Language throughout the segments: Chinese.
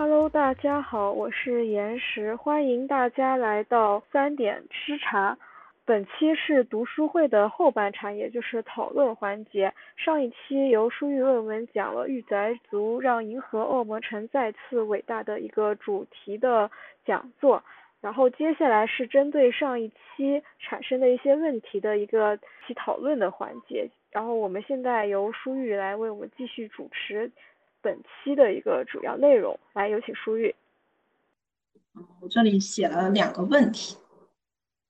Hello，大家好，我是岩石，欢迎大家来到三点吃茶。本期是读书会的后半场，也就是讨论环节。上一期由书玉论文讲了《御宅族》，让银河恶魔城再次伟大的一个主题的讲座。然后接下来是针对上一期产生的一些问题的一个期讨论的环节。然后我们现在由书玉来为我们继续主持本期的一个主要内容。来，有请书玉。我这里写了两个问题，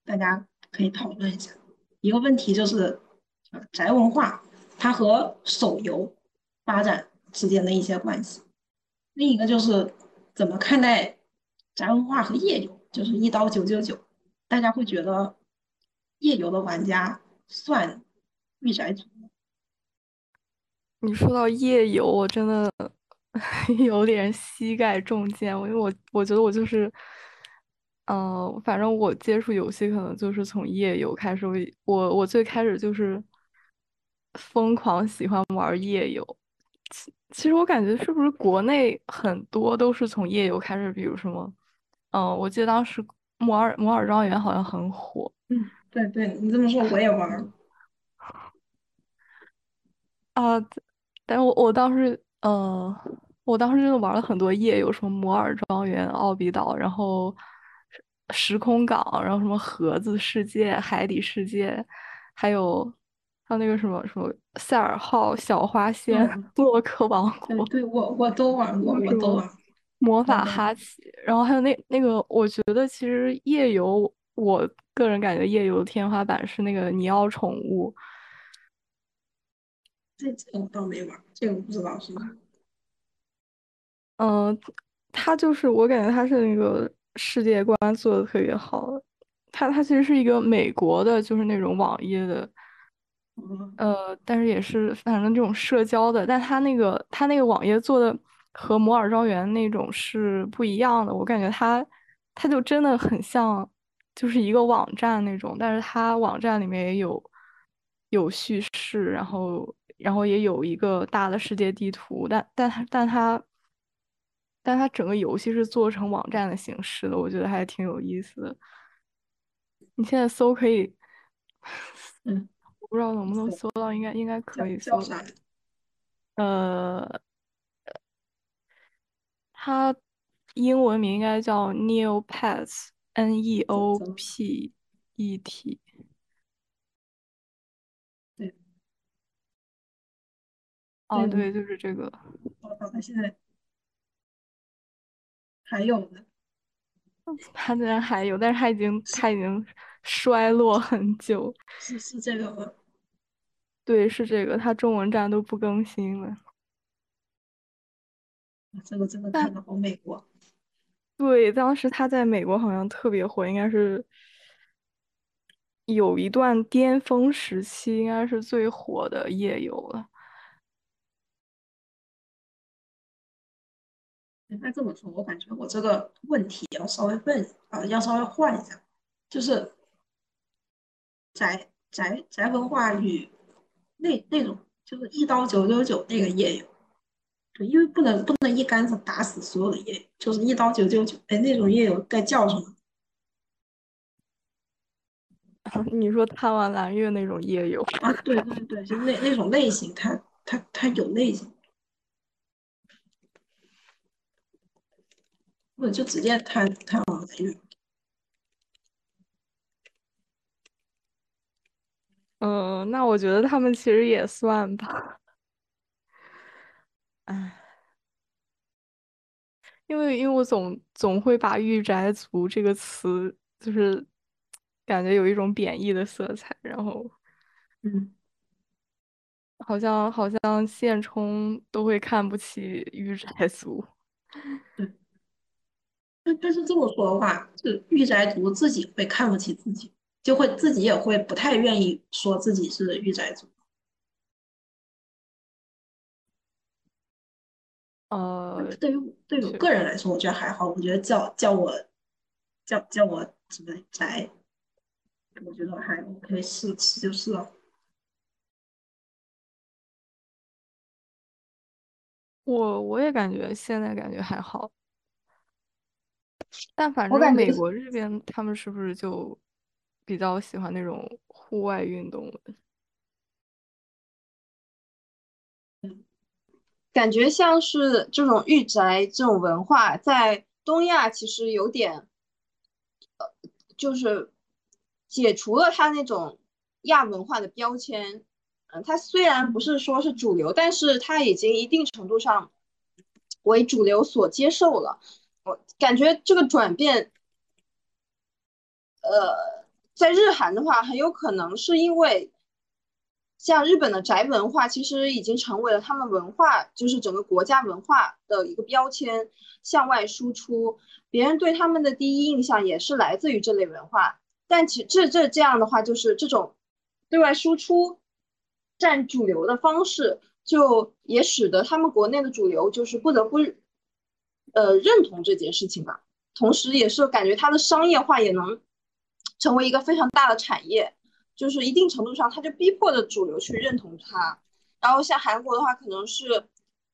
大家可以讨论一下。一个问题就是宅文化它和手游发展之间的一些关系。另一个就是怎么看待宅文化和页游？就是一刀九九九，大家会觉得页游的玩家算御宅族吗？你说到夜游，我真的 有点膝盖中箭，因为我我觉得我就是，嗯，反正我接触游戏可能就是从夜游开始，我我我最开始就是疯狂喜欢玩夜游。其其实我感觉是不是国内很多都是从夜游开始，比如什么。嗯，我记得当时摩尔摩尔庄园好像很火。嗯，对对，你这么说我也玩。啊，但是我我当时，呃，我当时真的玩了很多夜游什么摩尔庄园、奥比岛，然后时空港，然后什么盒子世界、海底世界，还有还有那个什么什么塞尔号、小花仙、洛克王国。对，我我都玩过，我都玩。魔法哈奇，然后还有那那个，我觉得其实夜游，我个人感觉夜游的天花板是那个尼奥宠物。这这个我倒没玩，这个我不知道是吗？嗯，他就是我感觉他是那个世界观做的特别好，他他其实是一个美国的，就是那种网页的，呃，但是也是反正这种社交的，但他那个他那个网页做的。和摩尔庄园那种是不一样的，我感觉它，它就真的很像，就是一个网站那种，但是它网站里面也有有叙事，然后然后也有一个大的世界地图，但但它但它但它整个游戏是做成网站的形式的，我觉得还挺有意思的。你现在搜可以，嗯，我不知道能不能搜到，应该应该可以搜。呃。它英文名应该叫 Neopets，N E O P E T。哦，对，就是这个。哦，他现在还有呢。他竟然还有，但是他已经他已经衰落很久。是是这个吗？对，是这个。他中文站都不更新了。这个真的看的好美国。对，当时他在美国好像特别火，应该是有一段巅峰时期，应该是最火的夜游了。那这么说，我感觉我这个问题要稍微问啊，要稍微换一下，就是宅宅宅文化与那那种就是一刀九九九那个夜游。因为不能不能一竿子打死所有的夜友，就是一刀九九九。哎，那种夜游该叫什么？你说贪玩蓝月那种夜游啊？对对对，就那那种类型，它它它有类型，或者就直接贪贪玩蓝月。嗯，那我觉得他们其实也算吧。唉，因为因为我总总会把“御宅族”这个词，就是感觉有一种贬义的色彩，然后，嗯，好像好像现充都会看不起御宅族。对，但但是这么说的话，是御宅族自己会看不起自己，就会自己也会不太愿意说自己是御宅族。呃，对于对于我个人来说，我觉得还好。我觉得叫叫我叫叫我什么宅，我觉得还 OK，是是就是了。我我也感觉现在感觉还好，但反正美国这边他们是不是就比较喜欢那种户外运动？感觉像是这种御宅这种文化，在东亚其实有点，呃，就是解除了它那种亚文化的标签。嗯，它虽然不是说是主流，但是它已经一定程度上为主流所接受了。感觉这个转变，呃，在日韩的话，很有可能是因为。像日本的宅文化，其实已经成为了他们文化，就是整个国家文化的一个标签，向外输出。别人对他们的第一印象也是来自于这类文化。但其这这这样的话，就是这种对外输出占主流的方式，就也使得他们国内的主流就是不得不呃认同这件事情吧。同时，也是感觉它的商业化也能成为一个非常大的产业。就是一定程度上，它就逼迫着主流去认同它。然后像韩国的话，可能是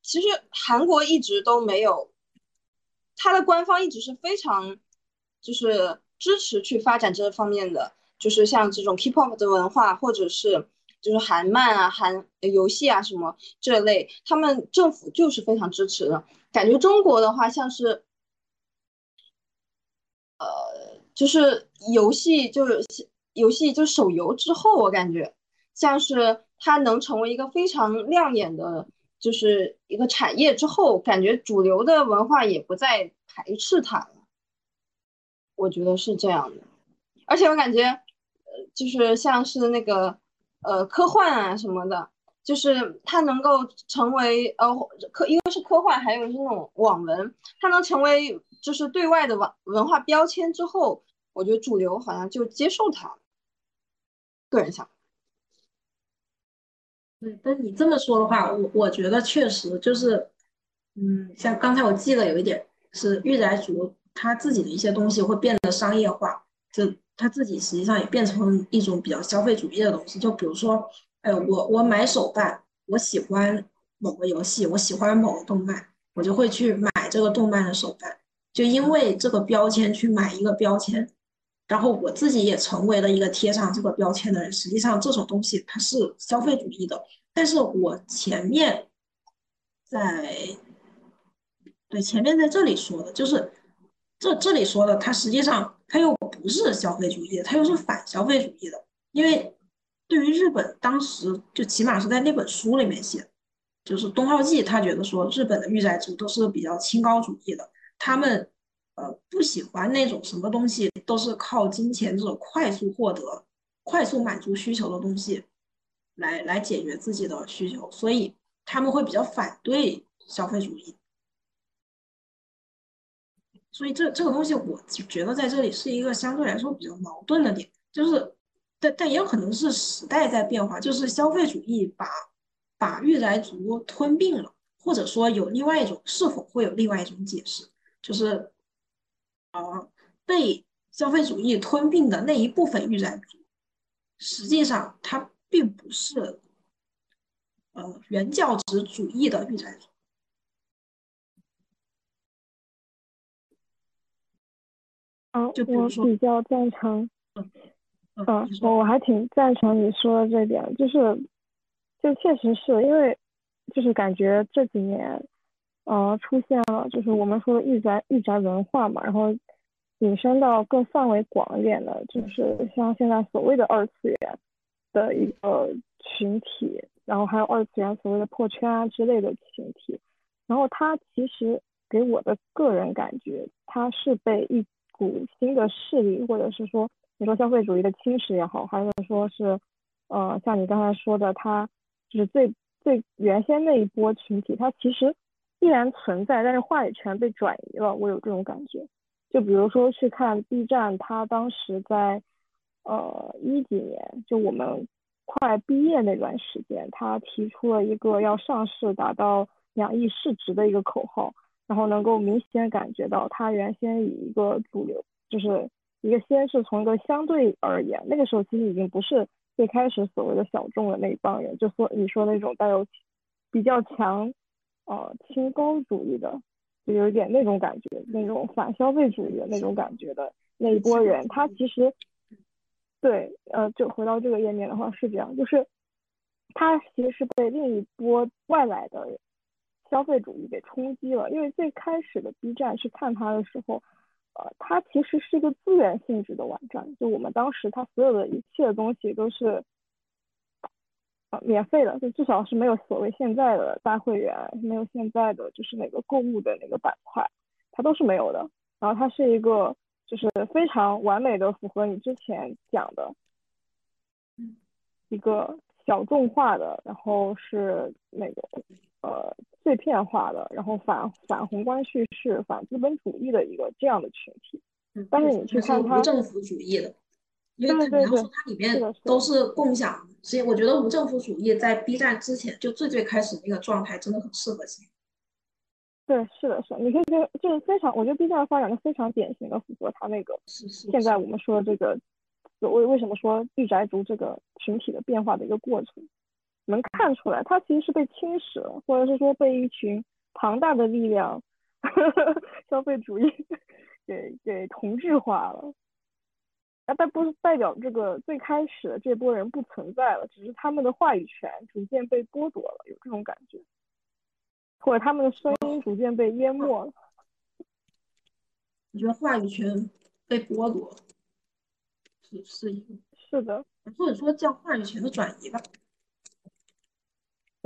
其实韩国一直都没有，他的官方一直是非常就是支持去发展这方面的，就是像这种 K-pop 的文化，或者是就是韩漫啊、韩游戏啊什么这类，他们政府就是非常支持的。感觉中国的话，像是呃，就是游戏就是。游戏就手游之后，我感觉像是它能成为一个非常亮眼的，就是一个产业之后，感觉主流的文化也不再排斥它了。我觉得是这样的，而且我感觉，呃，就是像是那个，呃，科幻啊什么的，就是它能够成为呃科，一个是科幻，还有是那种网文，它能成为就是对外的网文化标签之后，我觉得主流好像就接受它。个人想，对，但你这么说的话，我我觉得确实就是，嗯，像刚才我记得有一点是御宅族他自己的一些东西会变得商业化，就他自己实际上也变成一种比较消费主义的东西。就比如说，哎，我我买手办，我喜欢某个游戏，我喜欢某个动漫，我就会去买这个动漫的手办，就因为这个标签去买一个标签。然后我自己也成为了一个贴上这个标签的人。实际上，这种东西它是消费主义的。但是我前面在对前面在这里说的，就是这这里说的，它实际上它又不是消费主义，它又是反消费主义的。因为对于日本当时，就起码是在那本书里面写，就是东浩纪他觉得说，日本的御宅族都是比较清高主义的，他们。呃，不喜欢那种什么东西都是靠金钱这种快速获得、快速满足需求的东西来来解决自己的需求，所以他们会比较反对消费主义。所以这这个东西，我觉得在这里是一个相对来说比较矛盾的点，就是，但但也有可能是时代在变化，就是消费主义把把御宅族吞并了，或者说有另外一种，是否会有另外一种解释，就是。呃，被消费主义吞并的那一部分御宅族，实际上它并不是呃原教旨主义的御宅族。嗯，我比较赞成。嗯，我我还挺赞成你说的这点，就是，就确实是因为，就是感觉这几年。呃，出现了就是我们说的御宅御宅文化嘛，然后引申到更范围广一点的，就是像现在所谓的二次元的一个群体，然后还有二次元所谓的破圈啊之类的群体，然后它其实给我的个人感觉，它是被一股新的势力，或者是说你说消费主义的侵蚀也好，还是说是呃像你刚才说的，它就是最最原先那一波群体，它其实。依然存在，但是话语权被转移了，我有这种感觉。就比如说去看 B 站，它当时在呃一几年，就我们快毕业那段时间，它提出了一个要上市达到两亿市值的一个口号，然后能够明显感觉到它原先以一个主流，就是一个先是从一个相对而言，那个时候其实已经不是最开始所谓的小众的那一帮人，就说你说那种带有比较强。呃，清高主义的就有一点那种感觉，那种反消费主义的那种感觉的那一波人，他其实，对，呃，就回到这个页面的话是这样，就是他其实是被另一波外来的消费主义给冲击了，因为最开始的 B 站去看他的时候，呃，它其实是一个资源性质的网站，就我们当时它所有的一切的东西都是。免费的，就至少是没有所谓现在的大会员，没有现在的就是那个购物的那个板块，它都是没有的。然后它是一个就是非常完美的符合你之前讲的，一个小众化的，然后是那个呃碎片化的，然后反反宏观叙事、反资本主义的一个这样的群体。但是你去看它，政府主义的。因为你要说它里面都是共享，所以我觉得无政府主义在 B 站之前就最最开始那个状态真的很适合性。对，是的，是，你可以觉得就是非常，我觉得 B 站的发展的非常典型的符合它那个现在我们说这个所谓为什么说御宅族这个群体的变化的一个过程，能看出来他其实是被侵蚀了，或者是说被一群庞大的力量 消费主义给给同质化了。那但不是代表这个最开始的这波人不存在了，只是他们的话语权逐渐被剥夺了，有这种感觉，或者他们的声音逐渐被淹没了。你觉得话语权被剥夺是是一个？是的，或者说叫话语权的转移吧。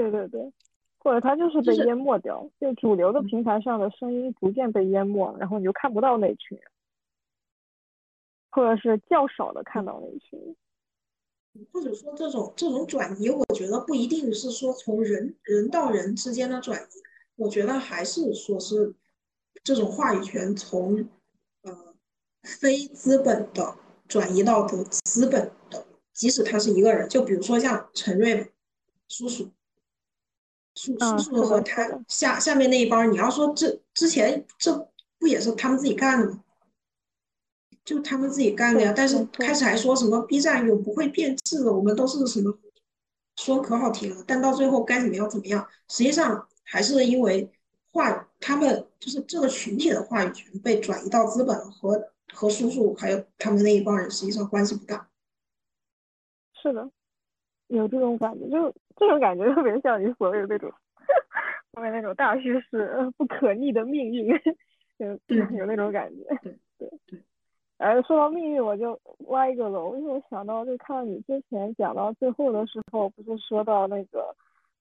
对对对，或者他就是被淹没掉，就主流的平台上的声音逐渐被淹没，然后你就看不到那群人。或者是较少的看到那群人，或者说这种这种转移，我觉得不一定是说从人人到人之间的转移，我觉得还是说是这种话语权从呃非资本的转移到的资本的，即使他是一个人，就比如说像陈瑞叔叔，叔叔叔和他下下面那一帮，你要说这之前这不也是他们自己干的吗？就他们自己干的呀，但是开始还说什么 B 站有不会变质的，我们都是什么说可好听了，但到最后该怎么样怎么样，实际上还是因为话，他们就是这个群体的话语权被转移到资本和和叔叔还有他们那一帮人实际上关系不大。是的，有这种感觉，就这种感觉特别像你所谓的那种后面那种大叙事不可逆的命运，有有那种感觉。对对对。哎，说到命运，我就挖一个楼，因为我想到，就看你之前讲到最后的时候，不是说到那个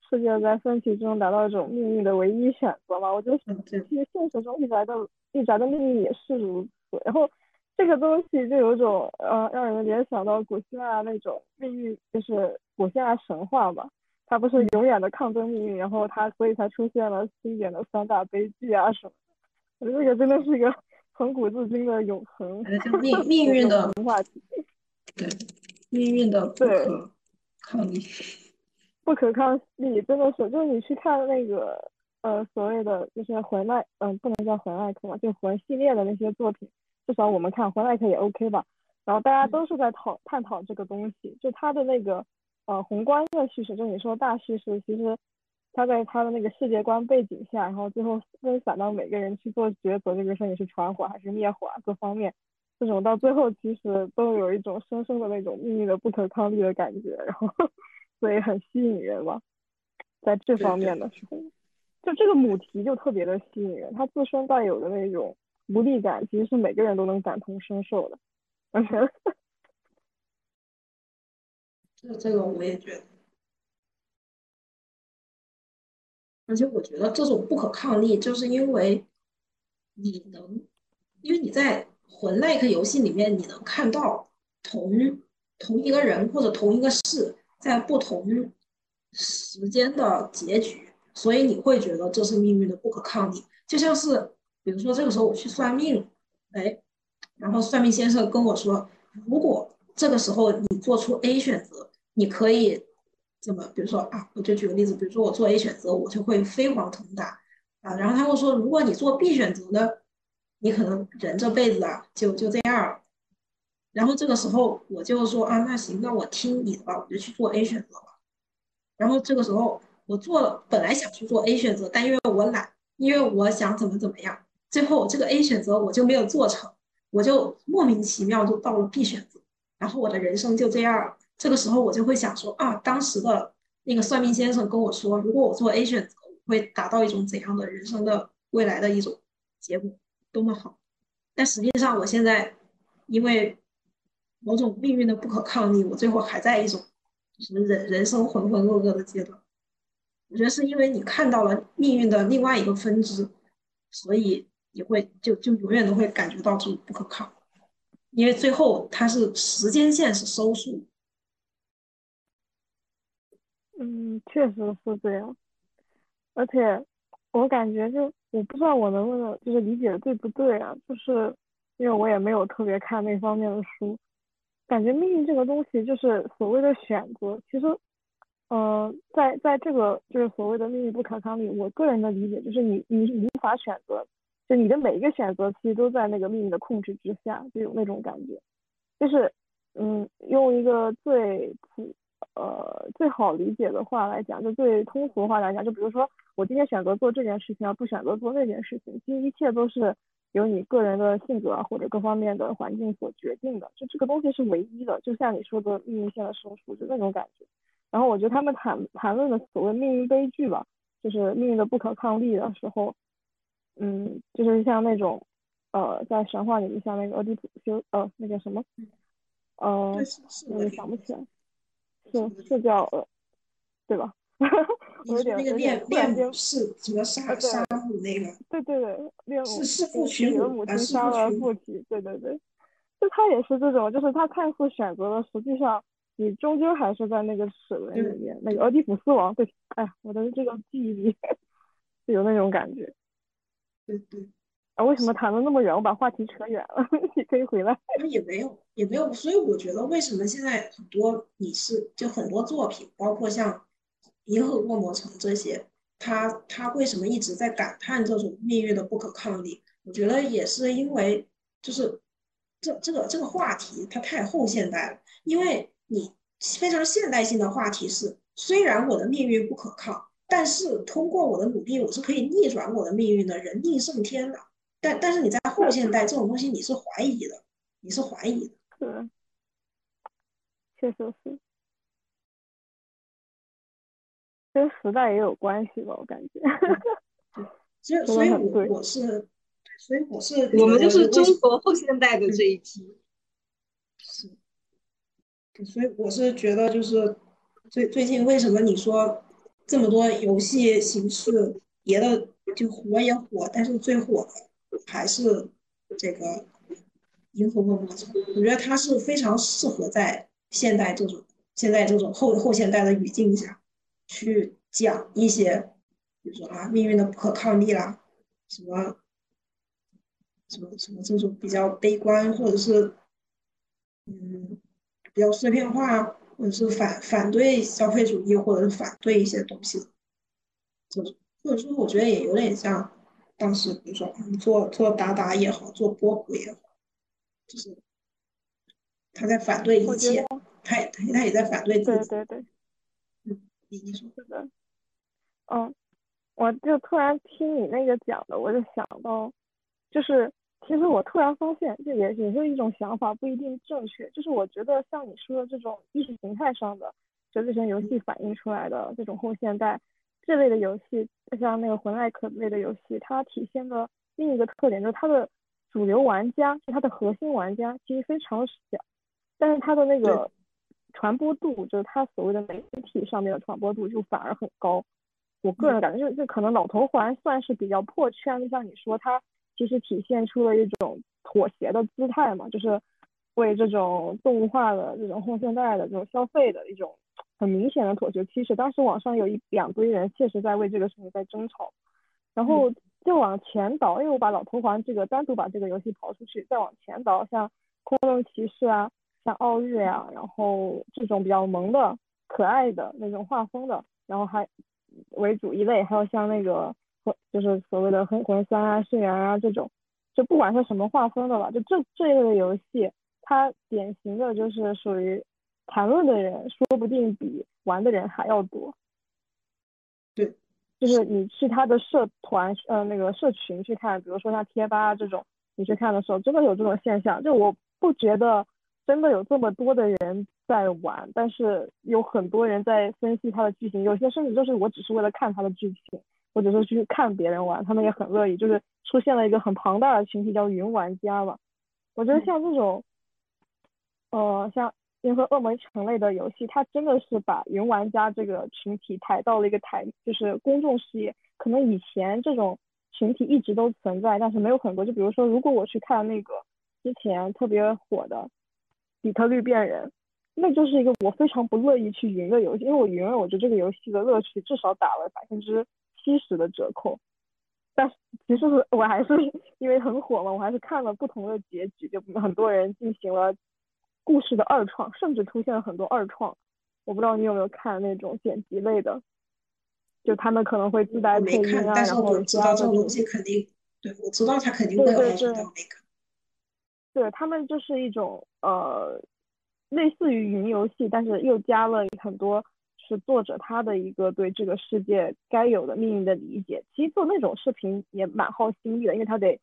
世界在分歧中达到一种命运的唯一选择嘛？我就想，其实现实中一宅的一宅的命运也是如此。然后这个东西就有种呃，让人联想到古希腊那种命运，就是古希腊神话嘛，它不是永远的抗争命运，然后他所以才出现了经典的三大悲剧啊什么。我觉得这个真的是一个。从古至今的永恒命命运的 话题，对命运的 不可抗力，不可抗力真的是，就是你去看那个呃所谓的就是魂奈，嗯不能叫魂奈克嘛，就魂系列的那些作品，至少我们看魂奈克也 OK 吧。然后大家都是在讨探讨这个东西，就他的那个呃宏观的叙事，就你说大叙事，其实。他在他的那个世界观背景下，然后最后分散到每个人去做抉择，这个事你是传火还是灭火啊？各方面，这种到最后其实都有一种深深的那种命运的不可抗力的感觉，然后所以很吸引人吧。在这方面的时候，就这个母题就特别的吸引人，它自身带有的那种无力感，其实是每个人都能感同身受的。而且，这这个我也觉得。而且我觉得这种不可抗力，就是因为你能，因为你在魂 like 游戏里面，你能看到同同一个人或者同一个事在不同时间的结局，所以你会觉得这是命运的不可抗力。就像是，比如说这个时候我去算命，哎，然后算命先生跟我说，如果这个时候你做出 A 选择，你可以。怎么？比如说啊，我就举个例子，比如说我做 A 选择，我就会飞黄腾达啊。然后他会说，如果你做 B 选择呢，你可能人这辈子啊就就这样了。然后这个时候我就说啊，那行，那我听你的吧，我就去做 A 选择了。然后这个时候我做了，本来想去做 A 选择，但因为我懒，因为我想怎么怎么样，最后这个 A 选择我就没有做成，我就莫名其妙就到了 B 选择，然后我的人生就这样了。这个时候我就会想说啊，当时的那个算命先生跟我说，如果我做 A 选择，会达到一种怎样的人生的未来的一种结果，多么好。但实际上，我现在因为某种命运的不可抗力，我最后还在一种就是人人生浑浑噩噩的阶段。我觉得是因为你看到了命运的另外一个分支，所以你会就就永远都会感觉到这种不可抗，因为最后它是时间线是收束。嗯，确实是这样，而且我感觉就我不知道我能不能就是理解的对不对啊，就是因为我也没有特别看那方面的书，感觉命运这个东西就是所谓的选择，其实。呃，在在这个就是所谓的命运不可抗力，我个人的理解就是你你无法选择，就你的每一个选择其实都在那个命运的控制之下，就有那种感觉，就是嗯，用一个最普呃最好理解的话来讲，就最通俗的话来讲，就比如说我今天选择做这件事情，而不选择做那件事情，其实一切都是由你个人的性格或者各方面的环境所决定的，就这个东西是唯一的，就像你说的命运线的收束，就那种感觉。然后我觉得他们谈谈论的所谓命运悲剧吧，就是命运的不可抗力的时候，嗯，就是像那种，呃，在神话里面像那个俄狄浦斯，呃，那个什么，呃，我也想不起来，是是叫呃，对吧？我有点那个练练是什么杀杀母那个？对对对，练是是父娶母，母亲杀了父亲，对对对，就他也是这种，就是他看似选择了，实际上。你终究还是在那个齿轮里面，那个俄狄浦斯王，对，哎呀，我的这个记忆力 就有那种感觉。对对。啊，为什么谈的那么远？我把话题扯远了，你可以回来。也没有，也没有，所以我觉得为什么现在很多你是就很多作品，包括像《银河恶魔城》这些，他他为什么一直在感叹这种命运的不可抗力？我觉得也是因为就是这这个这个话题它太后现代了，因为。你非常现代性的话题是，虽然我的命运不可靠，但是通过我的努力，我是可以逆转我的命运的，人定胜天的。但但是你在后现代这种东西，你是怀疑的，你是怀疑的。是，确实是，跟时代也有关系吧，我感觉。所以，所以我我是，所以我是，我们就是中国后现代的这一批。是。所以我是觉得，就是最最近为什么你说这么多游戏形式，别的就火也火，但是最火的还是这个《银河恶魔城》。我觉得它是非常适合在现代这种现在这种后后现代的语境下去讲一些，比如说啊命运的不可抗力啦，什么什么什么这种比较悲观，或者是嗯。比较碎片化，或者是反反对消费主义，或者是反对一些东西，就或者说我觉得也有点像当时，比如说做做达达也好，做波普也好，就是他在反对一切，他也他也在反对自己。对对对，嗯，你你说是的，嗯，我就突然听你那个讲的，我就想到，就是。其实我突然发现，这也也是一种想法，不一定正确。就是我觉得像你说的这种意识形态上的，就这些游戏反映出来的这种后现代这类的游戏，像那个魂爱可类的游戏，它体现的另一个特点就是它的主流玩家，就它的核心玩家其实非常小，但是它的那个传播度，就是它所谓的媒体上面的传播度就反而很高。我个人感觉，就就可能老头环算是比较破圈就，像你说它。其实体现出了一种妥协的姿态嘛，就是为这种动物化的这种后现代的这种消费的一种很明显的妥协。趋势当时网上有一两堆人确实在为这个事情在争吵。然后就往前倒，因为我把老头环这个单独把这个游戏刨出去，再往前倒，像空洞骑士啊，像奥日呀，然后这种比较萌的、可爱的那种画风的，然后还为主一类，还有像那个。就是所谓的黑魂三啊、血缘啊这种，就不管是什么画风的吧，就这这一类的游戏，它典型的就是属于谈论的人，说不定比玩的人还要多。对，就是你去他的社团呃那个社群去看，比如说像贴吧这种，你去看的时候，真的有这种现象。就我不觉得真的有这么多的人在玩，但是有很多人在分析他的剧情，有些甚至就是我只是为了看他的剧情，或者说去看别人玩，他们也很乐意。就是出现了一个很庞大的群体叫云玩家嘛。我觉得像这种，呃，像。银河恶魔城类的游戏，它真的是把云玩家这个群体抬到了一个台，就是公众视野。可能以前这种群体一直都存在，但是没有很多。就比如说，如果我去看那个之前特别火的《底特律变人》，那就是一个我非常不乐意去云的游戏，因为我云了，我觉得这个游戏的乐趣至少打了百分之七十的折扣。但是其实是我还是 因为很火嘛，我还是看了不同的结局，就很多人进行了。故事的二创，甚至出现了很多二创，我不知道你有没有看那种剪辑类的，就他们可能会自带配音啊，然后知道这种东西肯定，对我知道他肯定会有那个。对他们就是一种呃，类似于云游戏，但是又加了很多是作者他的一个对这个世界该有的命运的理解。其实做那种视频也蛮耗心力的，因为他得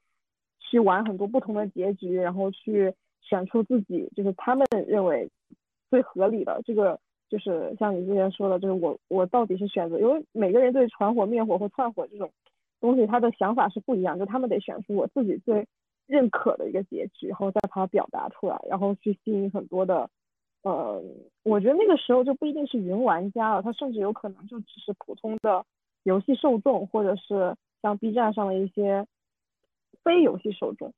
去玩很多不同的结局，然后去。选出自己就是他们认为最合理的这个，就是像你之前说的，就是我我到底是选择，因为每个人对传火灭火或窜火这种东西，他的想法是不一样，就他们得选出我自己最认可的一个结局，然后再把它表达出来，然后去吸引很多的，呃，我觉得那个时候就不一定是云玩家了，他甚至有可能就只是普通的游戏受众，或者是像 B 站上的一些非游戏受众。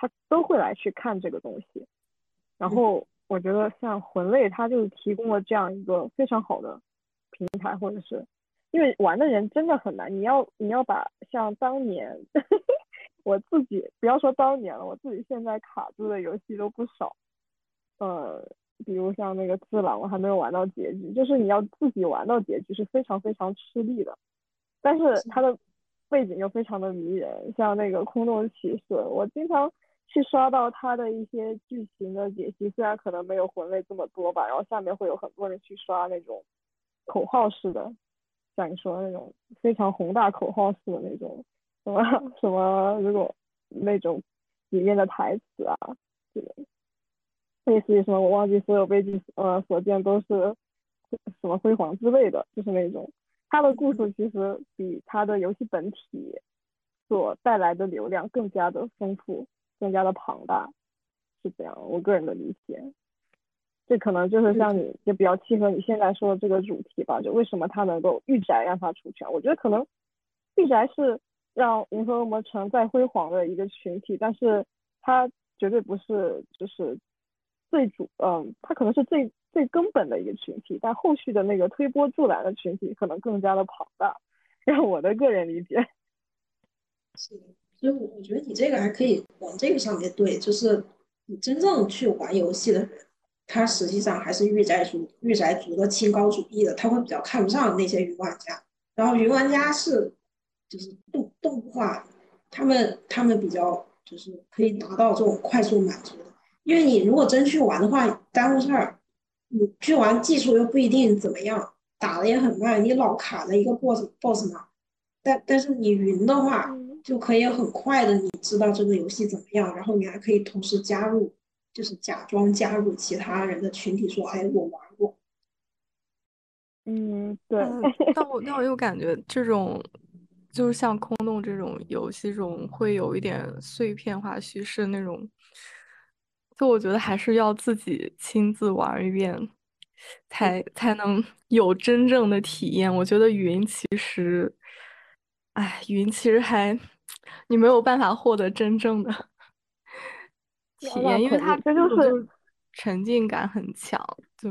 他都会来去看这个东西，然后我觉得像魂类，它就提供了这样一个非常好的平台，或者是因为玩的人真的很难，你要你要把像当年 我自己不要说当年了，我自己现在卡住的游戏都不少，呃，比如像那个自狼，我还没有玩到结局，就是你要自己玩到结局是非常非常吃力的，但是它的背景又非常的迷人，像那个空洞骑士，我经常。去刷到他的一些剧情的解析，虽然可能没有魂类这么多吧，然后下面会有很多人去刷那种口号式的，像你说的那种非常宏大口号式的那种什么什么，如果那种里面的台词啊，这个类似于什么我忘记所有悲剧呃所见都是什么辉煌之类的，就是那种他的故事其实比他的游戏本体所带来的流量更加的丰富。更加的庞大，是这样，我个人的理解。这可能就是像你，就比较契合你现在说的这个主题吧。就为什么他能够御宅让他出圈？我觉得可能御宅是让银河恶魔城再辉煌的一个群体，但是它绝对不是就是最主，嗯，它可能是最最根本的一个群体，但后续的那个推波助澜的群体可能更加的庞大。让我的个人理解。是。所以，我我觉得你这个还可以往这个上面对，就是你真正去玩游戏的人，他实际上还是御宅族、御宅族的清高主义的，他会比较看不上那些云玩家。然后云玩家是就是动动画，他们他们比较就是可以达到这种快速满足的。因为你如果真去玩的话，耽误事儿，你去玩技术又不一定怎么样，打的也很慢，你老卡在一个 boss boss 嘛。但但是你云的话。就可以很快的，你知道这个游戏怎么样，然后你还可以同时加入，就是假装加入其他人的群体，说，哎，我玩过。嗯，对。但我但我又感觉这种，就是像空洞这种游戏中，会有一点碎片化叙事那种，就我觉得还是要自己亲自玩一遍，才才能有真正的体验。我觉得云其实，哎，云其实还。你没有办法获得真正的 体验，因为它这就是沉浸感很强，就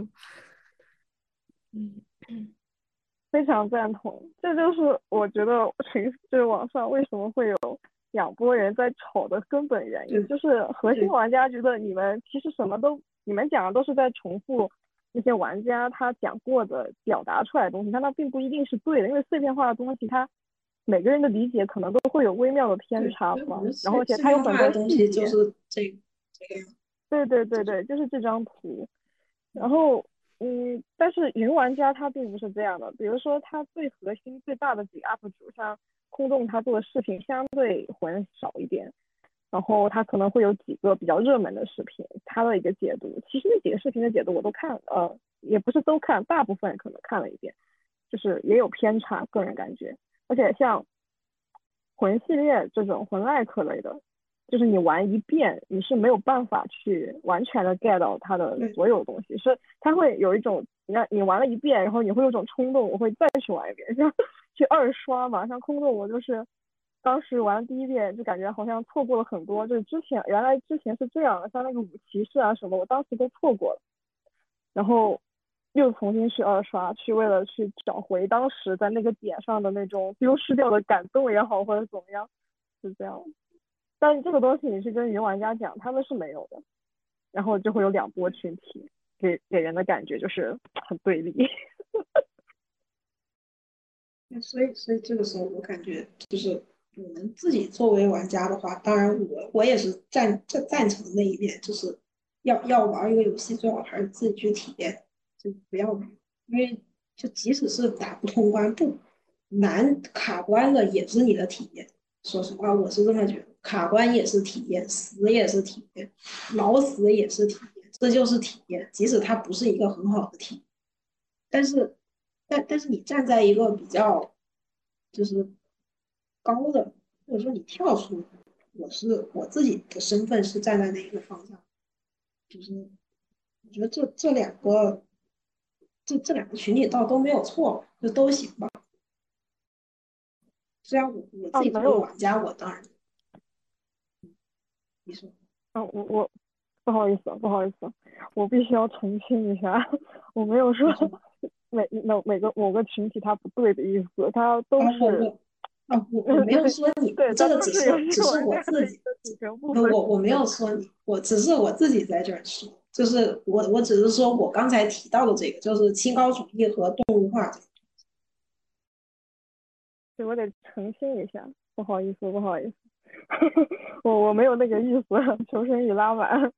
嗯，非常赞同。这就是我觉得群就是网上为什么会有两拨人在吵的根本原因，就是核心玩家觉得你们其实什么都你们讲的都是在重复那些玩家他讲过的表达出来的东西，但那并不一定是对的，因为碎片化的东西它。每个人的理解可能都会有微妙的偏差嘛，然后而且它有很多东西。就是这这个。对对对对，就是这张图。然后嗯，但是云玩家他并不是这样的，比如说他最核心最大的几个 UP 主，像空洞他做的视频相对混少一点，然后他可能会有几个比较热门的视频，他的一个解读，其实那几个视频的解读我都看，呃，也不是都看，大部分可能看了一遍，就是也有偏差，个人感觉，而且像魂系列这种魂 like 类的。就是你玩一遍，你是没有办法去完全的 get 到它的所有东西，是它会有一种，你看你玩了一遍，然后你会有种冲动，我会再去玩一遍，像去二刷嘛。像空洞，我就是当时玩第一遍就感觉好像错过了很多，就是之前原来之前是这样的，像那个五骑士啊什么，我当时都错过了，然后又重新去二刷，去为了去找回当时在那个点上的那种丢失掉的感动也好，或者怎么样，是这样。但这个东西你去跟云玩家讲，他们是没有的，然后就会有两波群体，给给人的感觉就是很对立。所以，所以这个时候我感觉就是我们自己作为玩家的话，当然我我也是赞赞赞成那一面，就是要要玩一个游戏，最好还是自己去体验，不要因为就即使是打不通关不难卡关的，也是你的体验。说实话，我是这么觉得。卡关也是体验，死也是体验，老死也是体验，这就是体验。即使它不是一个很好的体验，但是，但但是你站在一个比较就是高的，或者说你跳出，我是我自己的身份是站在哪一个方向？就是我觉得这这两个，这这两个群体倒都没有错，就都行吧。虽然我我自己作为玩家，我当然。你说，啊，我我不好意思，不好意思，我必须要澄清一下，我没有说 每每每个某个群体他不对的意思，他都是。啊，我我没有说你，这个只是只是我自己，我我没有说你，我只是我自己在这儿说，就是我我只是说我刚才提到的这个，就是清高主义和动物化。对，我得澄清一下，不好意思，不好意思。我我没有那个意思，求生欲拉满。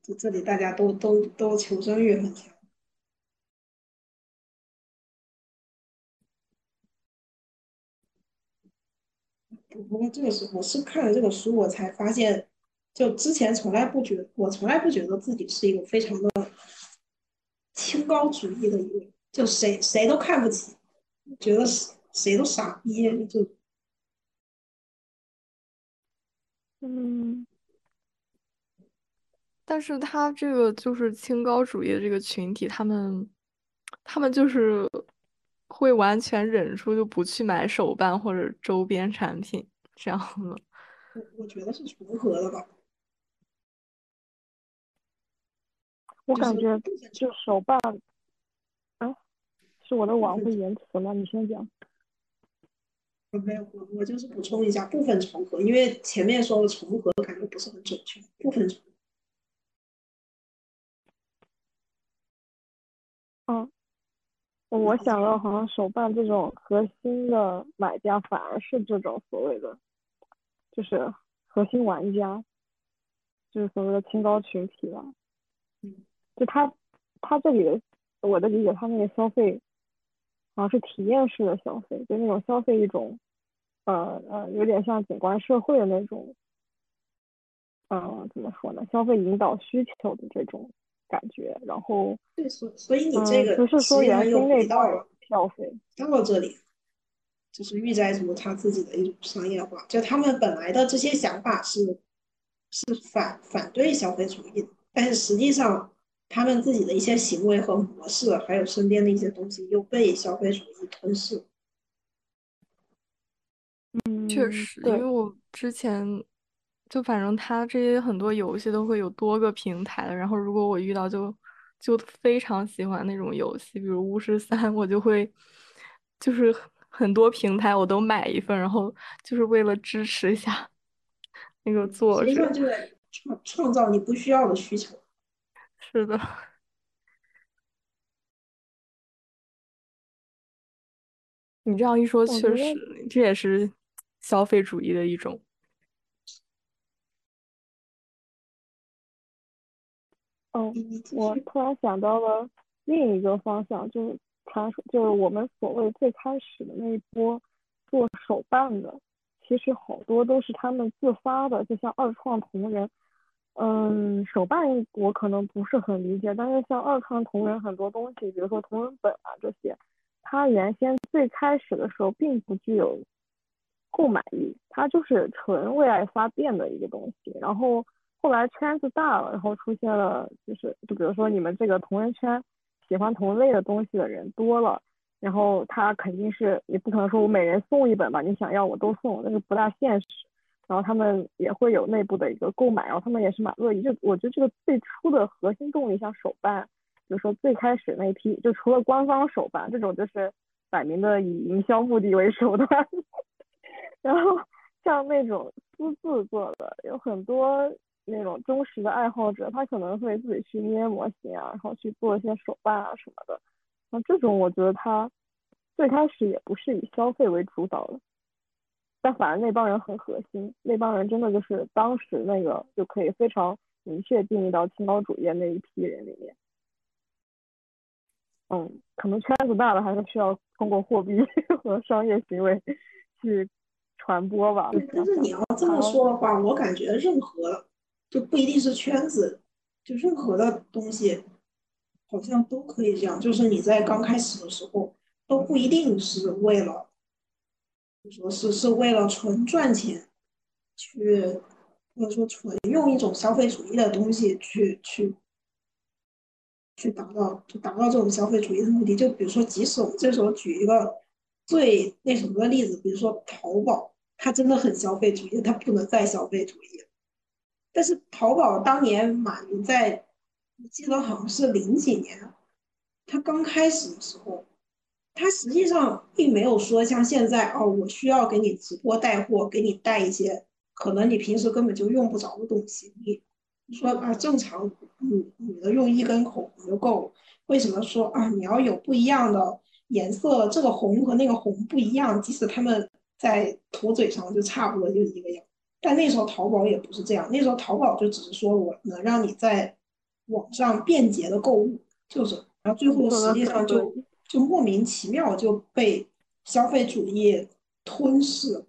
这这里大家都都都求生欲很强。不过这个时候，我是看了这个书，我才发现，就之前从来不觉，我从来不觉得自己是一个非常的清高主义的一个，就谁谁都看不起，觉得谁都傻逼就。嗯，但是他这个就是清高主义的这个群体，他们，他们就是会完全忍住就不去买手办或者周边产品这样的。我我觉得是重合的吧。我感觉就手办，啊，是我的网会延迟吗？你先讲。没有，我我就是补充一下部分重合，因为前面说的重合感觉不是很准确，部分重合。嗯，我想到好像手办这种核心的买家反而是这种所谓的，就是核心玩家，就是所谓的清高群体吧。嗯，就他他这里的我的理解，他那个消费。好像是体验式的消费，就那种消费一种，呃呃，有点像景观社会的那种，嗯，怎么说呢？消费引导需求的这种感觉。然后，对，所所以你这个不是说原心那套消费到这里，就是御宅族他自己的一种商业化，就他们本来的这些想法是是反反对消费主义的，但是实际上。他们自己的一些行为和模式，还有身边的一些东西，又被消费主义吞噬。嗯，确实，因为我之前就反正他这些很多游戏都会有多个平台的，然后如果我遇到就就非常喜欢那种游戏，比如巫师三，我就会就是很多平台我都买一份，然后就是为了支持一下 那个作者，就在创创造你不需要的需求。是的，你这样一说，确实，这也是消费主义的一种。哦，我 突然想到了另一个方向，就是传说，就是我们所谓最开始的那一波做手办的，其实好多都是他们自发的，就像二创同人。嗯，手办我可能不是很理解，但是像二创同人很多东西，比如说同人本啊这些，它原先最开始的时候并不具有购买力，它就是纯为爱发电的一个东西。然后后来圈子大了，然后出现了就是，就比如说你们这个同人圈喜欢同类的东西的人多了，然后他肯定是也不可能说我每人送一本吧，你想要我都送，那是不大现实。然后他们也会有内部的一个购买，然后他们也是蛮乐意。就我觉得这个最初的核心动力，像手办，比如说最开始那批，就除了官方手办这种，就是摆明的以营销目的为手段。然后像那种私自做的，有很多那种忠实的爱好者，他可能会自己去捏模型啊，然后去做一些手办啊什么的。那这种我觉得他最开始也不是以消费为主导的。但反而那帮人很核心，那帮人真的就是当时那个就可以非常明确定义到清高主义那一批人里面。嗯，可能圈子大了，还是需要通过货币 和商业行为去传播吧。但是你要这么说的话，我感觉任何就不一定是圈子，就任何的东西好像都可以这样，就是你在刚开始的时候都不一定是为了。说是是为了纯赚钱，去或者说纯用一种消费主义的东西去去去达到就达到这种消费主义的目的。就比如说，即使我这时候举一个最那什么的例子，比如说淘宝，它真的很消费主义，它不能再消费主义。但是淘宝当年马云在，我记得好像是零几年，他刚开始的时候。他实际上并没有说像现在哦，我需要给你直播带货，给你带一些可能你平时根本就用不着的东西。你说啊，正常女女的用一根口红就够了，为什么说啊你要有不一样的颜色？这个红和那个红不一样，即使他们在涂嘴上就差不多就一个样。但那时候淘宝也不是这样，那时候淘宝就只是说我能让你在网上便捷的购物，就是，然后最后实际上就。就莫名其妙就被消费主义吞噬，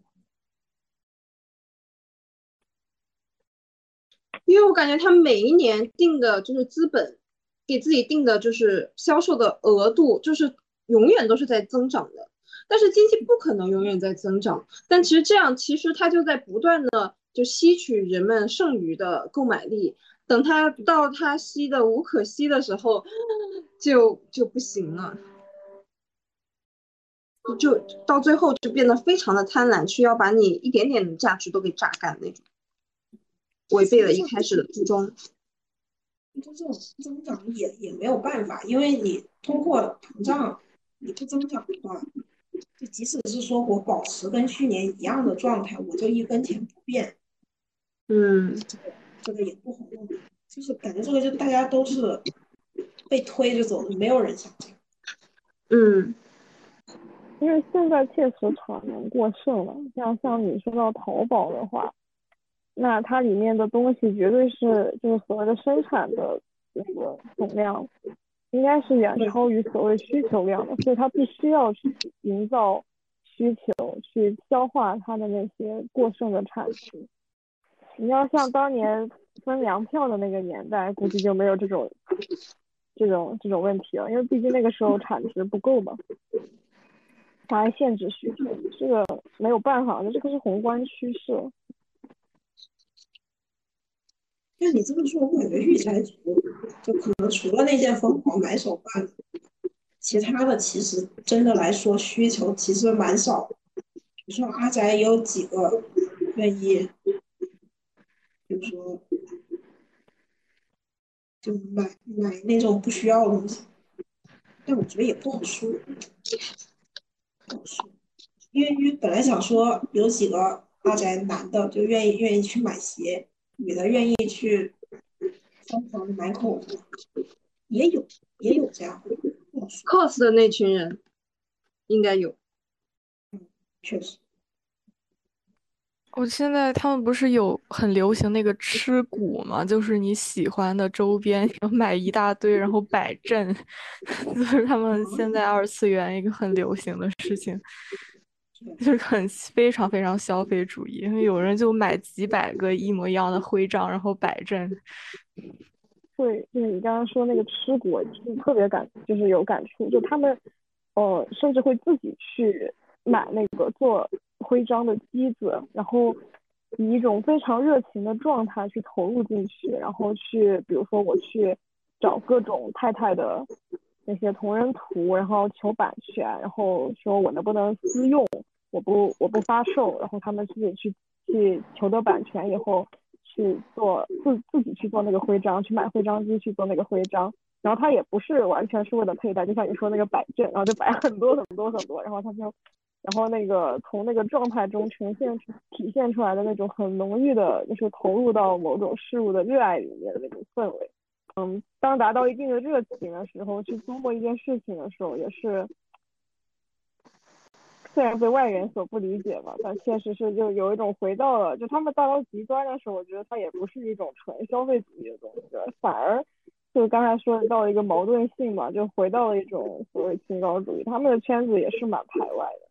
因为我感觉他每一年定的就是资本，给自己定的就是销售的额度，就是永远都是在增长的。但是经济不可能永远在增长，但其实这样，其实他就在不断的就吸取人们剩余的购买力，等他到他吸的无可吸的时候，就就不行了。就到最后就变得非常的贪婪，需要把你一点点的价值都给榨干那种，违背了一开始的初衷。就这种增长也也没有办法，因为你通货膨胀，你不增长的话，就即使是说我保持跟去年一样的状态，我就一分钱不变，嗯，这个这个也不好弄，就是感觉这个就大家都是被推着走的，没有人想这样，嗯。因为现在确实产能过剩了，像像你说到淘宝的话，那它里面的东西绝对是就是所谓的生产的这个总量，应该是远超于所谓需求量的，所以它必须要去营造需求，去消化它的那些过剩的产值。你要像当年分粮票的那个年代，估计就没有这种这种这种问题了，因为毕竟那个时候产值不够嘛。还限制需求，这个没有办法，那这个是宏观趋势。那你这么说，我感觉御宅族就可能除了那些疯狂买手办，其他的其实真的来说需求其实蛮少。比如说阿宅有几个愿意，比如说就买买那种不需要的东西，但我觉得也不好说。因为因为本来想说有几个阿宅男的就愿意愿意去买鞋，女的愿意去疯狂买口红，也有也有这样 cos 的那群人应该有，嗯，确实。我现在他们不是有很流行那个吃谷吗？就是你喜欢的周边，要买一大堆，然后摆阵，就是他们现在二次元一个很流行的事情，就是很非常非常消费主义，因为有人就买几百个一模一样的徽章，然后摆阵。对，就是你刚刚说那个吃谷，就特别感，就是有感触，就他们，呃，甚至会自己去买那个做。徽章的机子，然后以一种非常热情的状态去投入进去，然后去，比如说我去找各种太太的那些同人图，然后求版权，然后说我能不能私用，我不我不发售，然后他们自己去去求得版权以后去做自自己去做那个徽章，去买徽章机去做那个徽章，然后他也不是完全是为了佩戴，就像你说那个摆阵，然后就摆很多很多很多，然后他就。然后那个从那个状态中呈现出、体现出来的那种很浓郁的，就是投入到某种事物的热爱里面的那种氛围。嗯，当达到一定的热情的时候，去琢磨一件事情的时候，也是虽然被外人所不理解吧，但确实是就有一种回到了，就他们达到极端的时候，我觉得它也不是一种纯消费主义的东西，反而就刚才说到一个矛盾性嘛，就回到了一种所谓清高主义。他们的圈子也是蛮排外的。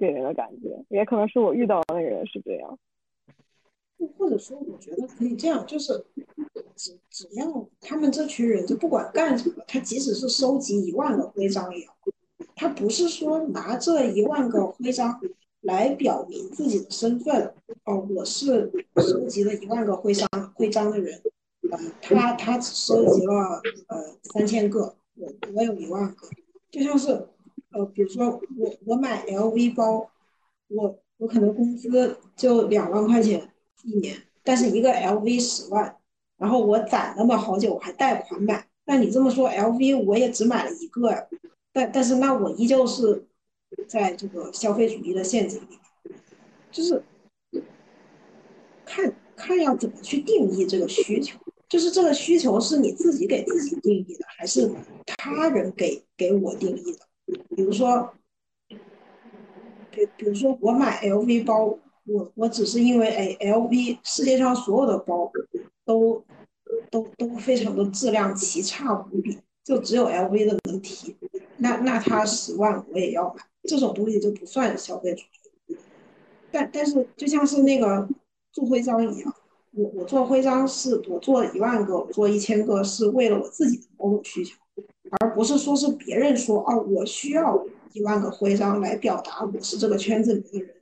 给人的感觉，也可能是我遇到的那个人是这样。或者说，我觉得可以这样，就是只只要他们这群人，就不管干什么，他即使是收集一万个徽章也好，他不是说拿这一万个徽章来表明自己的身份。哦，我是收集了一万个徽章徽章的人。呃，他他只收集了呃三千个，我我有一万个，就像是。呃，比如说我我买 LV 包，我我可能工资就两万块钱一年，但是一个 LV 十万，然后我攒那么好久，我还贷款买。那你这么说，LV 我也只买了一个，但但是那我依旧是在这个消费主义的陷阱里，就是看看要怎么去定义这个需求，就是这个需求是你自己给自己定义的，还是他人给给我定义的？比如说，比比如说我买 LV 包，我我只是因为哎，LV 世界上所有的包都都都非常的质量奇差无比，就只有 LV 的能提，那那它十万我也要买，这种东西就不算消费主义。但但是就像是那个做徽章一样，我我做徽章是我做一万个，我做一千个是为了我自己的某种需求。而不是说是别人说啊，我需要一万个徽章来表达我是这个圈子里的人。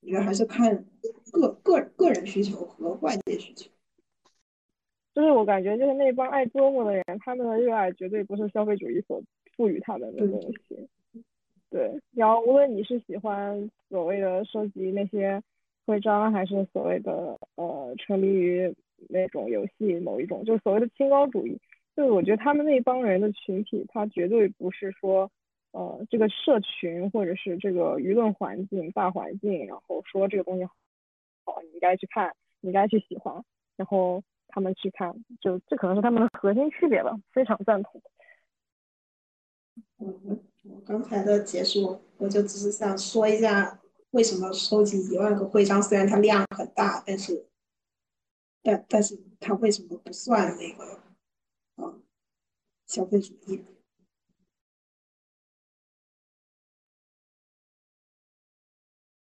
我觉得还是看个个个人需求和外界需求。就是我感觉，就是那帮爱琢磨的人，他们的热爱绝对不是消费主义所赋予他们的东西。对，然后无论你是喜欢所谓的收集那些徽章，还是所谓的呃沉迷于那种游戏某一种，就是所谓的清高主义。就我觉得他们那帮人的群体，他绝对不是说，呃，这个社群或者是这个舆论环境、大环境，然后说这个东西好，你应该去看，你应该去喜欢，然后他们去看，就这可能是他们的核心区别吧。非常赞同。嗯，我刚才的结束，我就只是想说一下，为什么收集一万个徽章，虽然它量很大，但是，但但是它为什么不算那个？消费主义，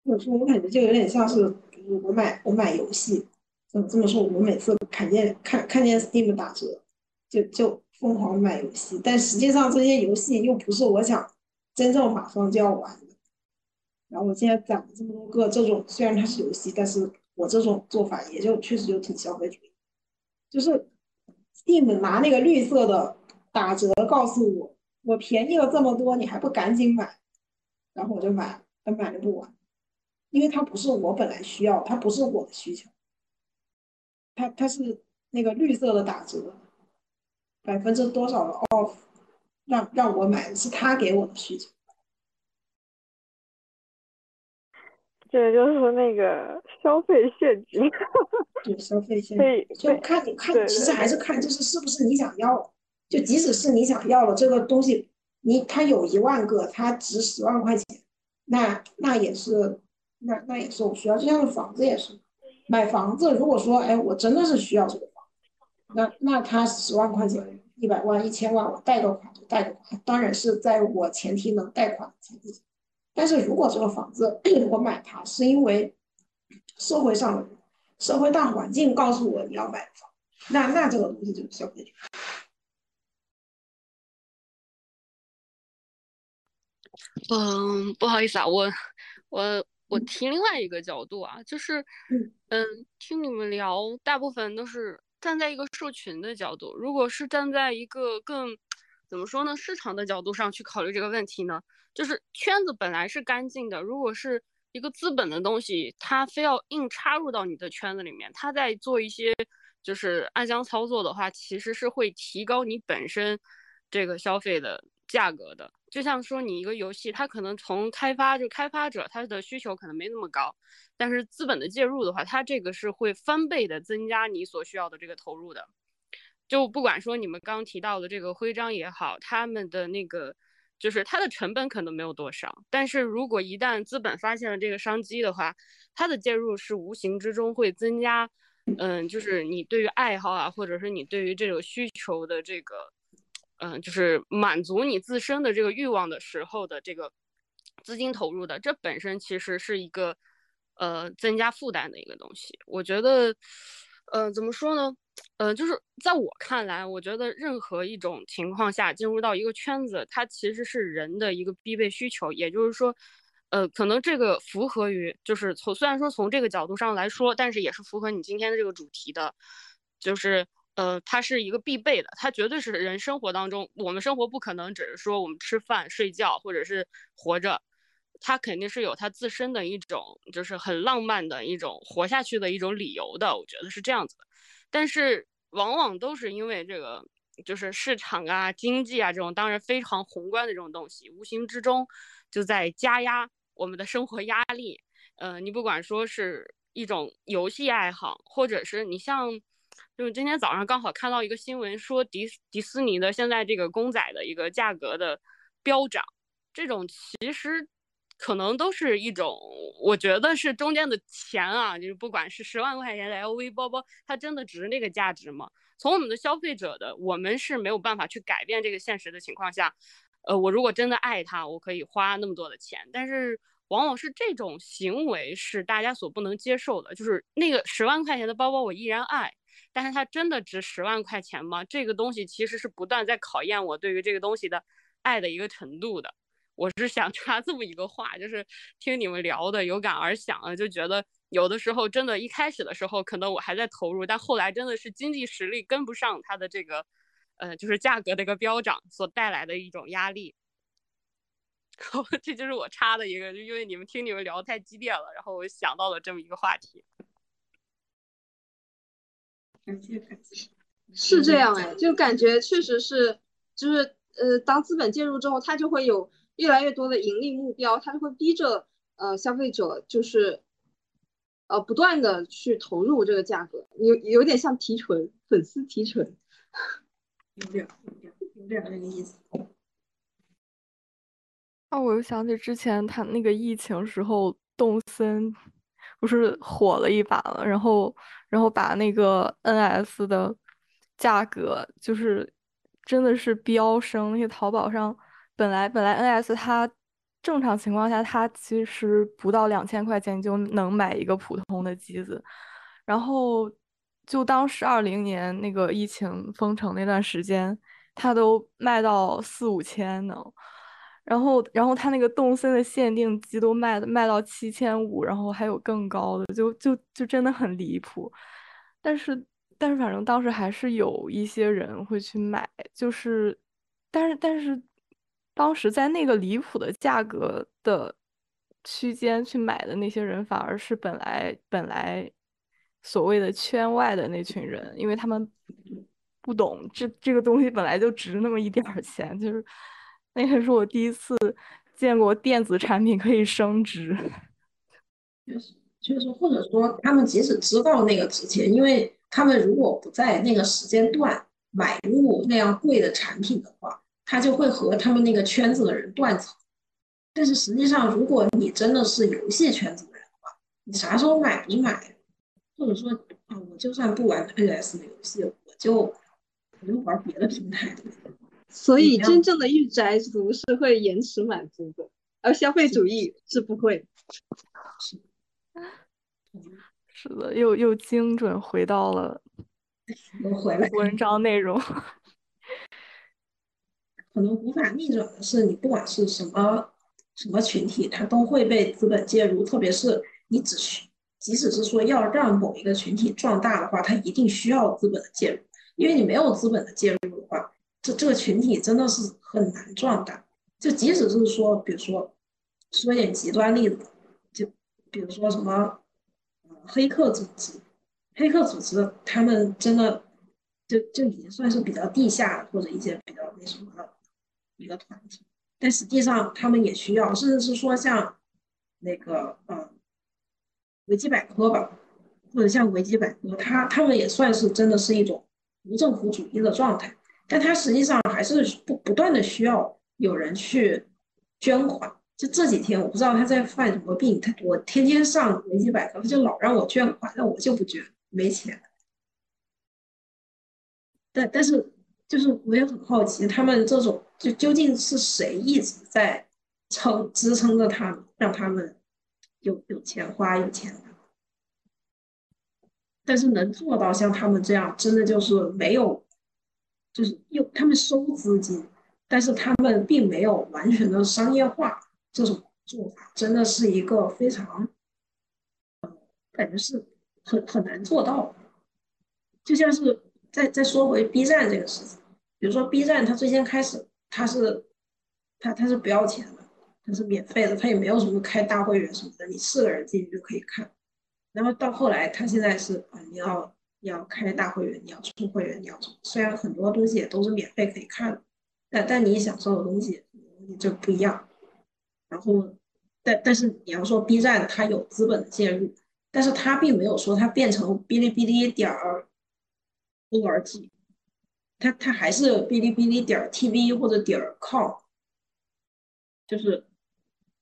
或者说，我感觉就有点像是，比如我买我买游戏，这这么说，我每次看见看看见 Steam 打折，就就疯狂买游戏，但实际上这些游戏又不是我想真正马上就要玩的。然后我现在攒了这么多个这种，虽然它是游戏，但是我这种做法也就确实就挺消费主义，就是 Steam 拿那个绿色的。打折告诉我，我便宜了这么多，你还不赶紧买？然后我就买，但买了不完，因为它不是我本来需要，它不是我的需求，它它是那个绿色的打折，百分之多少的 off，让让我买的是他给我的需求。这就是那个消费陷阱。对，消费陷阱，就看你看，其实还是看就是是不是你想要。就即使是你想要了这个东西，你它有一万个，它值十万块钱，那那也是那那也是我需要，就像房子也是，买房子如果说哎我真的是需要这个房，那那他十万块钱、一百万、一千万我贷个款就贷个款，当然是在我前提能贷款的前提下。但是如果这个房子 我买它是因为社会上的社会大环境告诉我你要买房，那那这个东西就是消费。嗯，不好意思啊，我我我提另外一个角度啊，就是嗯，听你们聊，大部分都是站在一个社群的角度，如果是站在一个更怎么说呢，市场的角度上去考虑这个问题呢，就是圈子本来是干净的，如果是一个资本的东西，它非要硬插入到你的圈子里面，它在做一些就是暗箱操作的话，其实是会提高你本身这个消费的价格的。就像说你一个游戏，它可能从开发就开发者他的需求可能没那么高，但是资本的介入的话，它这个是会翻倍的增加你所需要的这个投入的。就不管说你们刚提到的这个徽章也好，他们的那个就是它的成本可能没有多少，但是如果一旦资本发现了这个商机的话，它的介入是无形之中会增加，嗯，就是你对于爱好啊，或者是你对于这种需求的这个。嗯，就是满足你自身的这个欲望的时候的这个资金投入的，这本身其实是一个呃增加负担的一个东西。我觉得，呃，怎么说呢？呃，就是在我看来，我觉得任何一种情况下进入到一个圈子，它其实是人的一个必备需求。也就是说，呃，可能这个符合于，就是从虽然说从这个角度上来说，但是也是符合你今天的这个主题的，就是。呃，它是一个必备的，它绝对是人生活当中，我们生活不可能只是说我们吃饭、睡觉或者是活着，它肯定是有它自身的一种，就是很浪漫的一种活下去的一种理由的，我觉得是这样子的。但是往往都是因为这个，就是市场啊、经济啊这种当然非常宏观的这种东西，无形之中就在加压我们的生活压力。呃，你不管说是一种游戏爱好，或者是你像。就今天早上刚好看到一个新闻，说迪迪士尼的现在这个公仔的一个价格的飙涨，这种其实可能都是一种，我觉得是中间的钱啊，就是不管是十万块钱的 LV 包包，它真的值那个价值吗？从我们的消费者的，我们是没有办法去改变这个现实的情况下，呃，我如果真的爱它，我可以花那么多的钱，但是往往是这种行为是大家所不能接受的，就是那个十万块钱的包包，我依然爱。但是它真的值十万块钱吗？这个东西其实是不断在考验我对于这个东西的爱的一个程度的。我是想插这么一个话，就是听你们聊的有感而想啊，就觉得有的时候真的，一开始的时候可能我还在投入，但后来真的是经济实力跟不上它的这个，呃，就是价格的一个飙涨所带来的一种压力。这就是我插的一个，就因为你们听你们聊太激烈了，然后我想到了这么一个话题。是这样哎，就感觉确实是，就是呃，当资本介入之后，它就会有越来越多的盈利目标，它就会逼着呃消费者就是呃不断的去投入这个价格，有有点像提纯，粉丝提纯，有点有点有点那个意思。啊，我又想起之前他那个疫情时候，动森不是火了一把了，然后。然后把那个 NS 的价格就是真的是飙升，那些淘宝上本来本来 NS 它正常情况下它其实不到两千块钱就能买一个普通的机子，然后就当时二零年那个疫情封城那段时间，它都卖到四五千呢。然后，然后他那个动森的限定机都卖卖到七千五，然后还有更高的，就就就真的很离谱。但是，但是反正当时还是有一些人会去买，就是，但是但是，当时在那个离谱的价格的区间去买的那些人，反而是本来本来所谓的圈外的那群人，因为他们不懂这这个东西本来就值那么一点儿钱，就是。那个是我第一次见过电子产品可以升值，确实，确实，或者说他们即使知道那个值钱，因为他们如果不在那个时间段买入那样贵的产品的话，他就会和他们那个圈子的人断层。但是实际上，如果你真的是游戏圈子的人的话你啥时候买不买，或者说啊，我就算不玩 NS 的游戏，我就我就玩别的平台的。所以真正的御宅族是会延迟满足的，而消费主义是不会。是，是的，又又精准回到了，又回来文章内容。可能无法逆转的是，你不管是什么什么群体，它都会被资本介入。特别是你只需，即使是说要让某一个群体壮大的话，它一定需要资本的介入。因为你没有资本的介入这这个群体真的是很难壮大。就即使是说，比如说说点极端例子，就比如说什么呃黑客组织，黑客组织他们真的就就已经算是比较地下或者一些比较那什么的。一个团体，但实际上他们也需要，甚至是说像那个呃维基百科吧，或者像维基百科，它他们也算是真的是一种无政府主义的状态，但它实际上还是不不断的需要有人去捐款。就这几天，我不知道他在犯什么病，他我天天上维基百科，他就老让我捐款，那我就不捐，没钱。但但是。就是我也很好奇，他们这种就究竟是谁一直在撑支撑着他们，让他们有有钱花有钱。但是能做到像他们这样，真的就是没有，就是用他们收资金，但是他们并没有完全的商业化这种做法，真的是一个非常，感觉是很很难做到。就像是再再说回 B 站这个事情。比如说 B 站，它最先开始，它是，它它是不要钱的，它是免费的，它也没有什么开大会员什么的，你四个人进去就可以看。然后到后来，它现在是啊，你要你要开大会员，你要充会员，你要充。虽然很多东西也都是免费可以看，但但你享受的东西就不一样。然后，但但是你要说 B 站它有资本的介入，但是它并没有说它变成哔哩哔哩点儿 org。它它还是哔哩哔哩点儿 TV 或者点儿 com，就是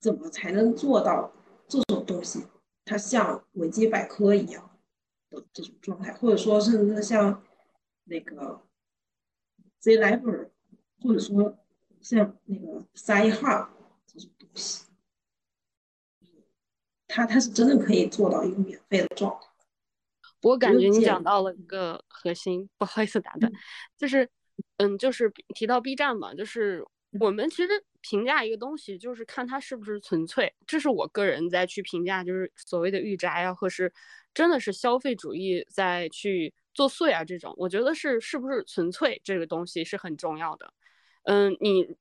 怎么才能做到这种东西？它像维基百科一样的这种状态，或者说甚至像那个 Z Library，或者说像那个 Sci-Hub 这种东西，它它是真的可以做到一个免费的状态。我感觉你讲到了一个核心，不好意思打断，就是，嗯，就是提到 B 站嘛，就是我们其实评价一个东西，就是看它是不是纯粹，这是我个人在去评价，就是所谓的御宅啊，或是真的是消费主义在去作祟啊这种，我觉得是是不是纯粹这个东西是很重要的。嗯，你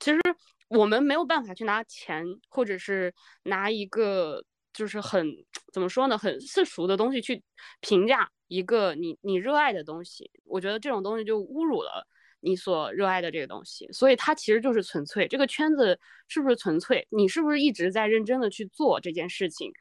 其实我们没有办法去拿钱，或者是拿一个。就是很怎么说呢，很世俗的东西去评价一个你你热爱的东西，我觉得这种东西就侮辱了你所热爱的这个东西。所以它其实就是纯粹，这个圈子是不是纯粹？你是不是一直在认真的去做这件事情？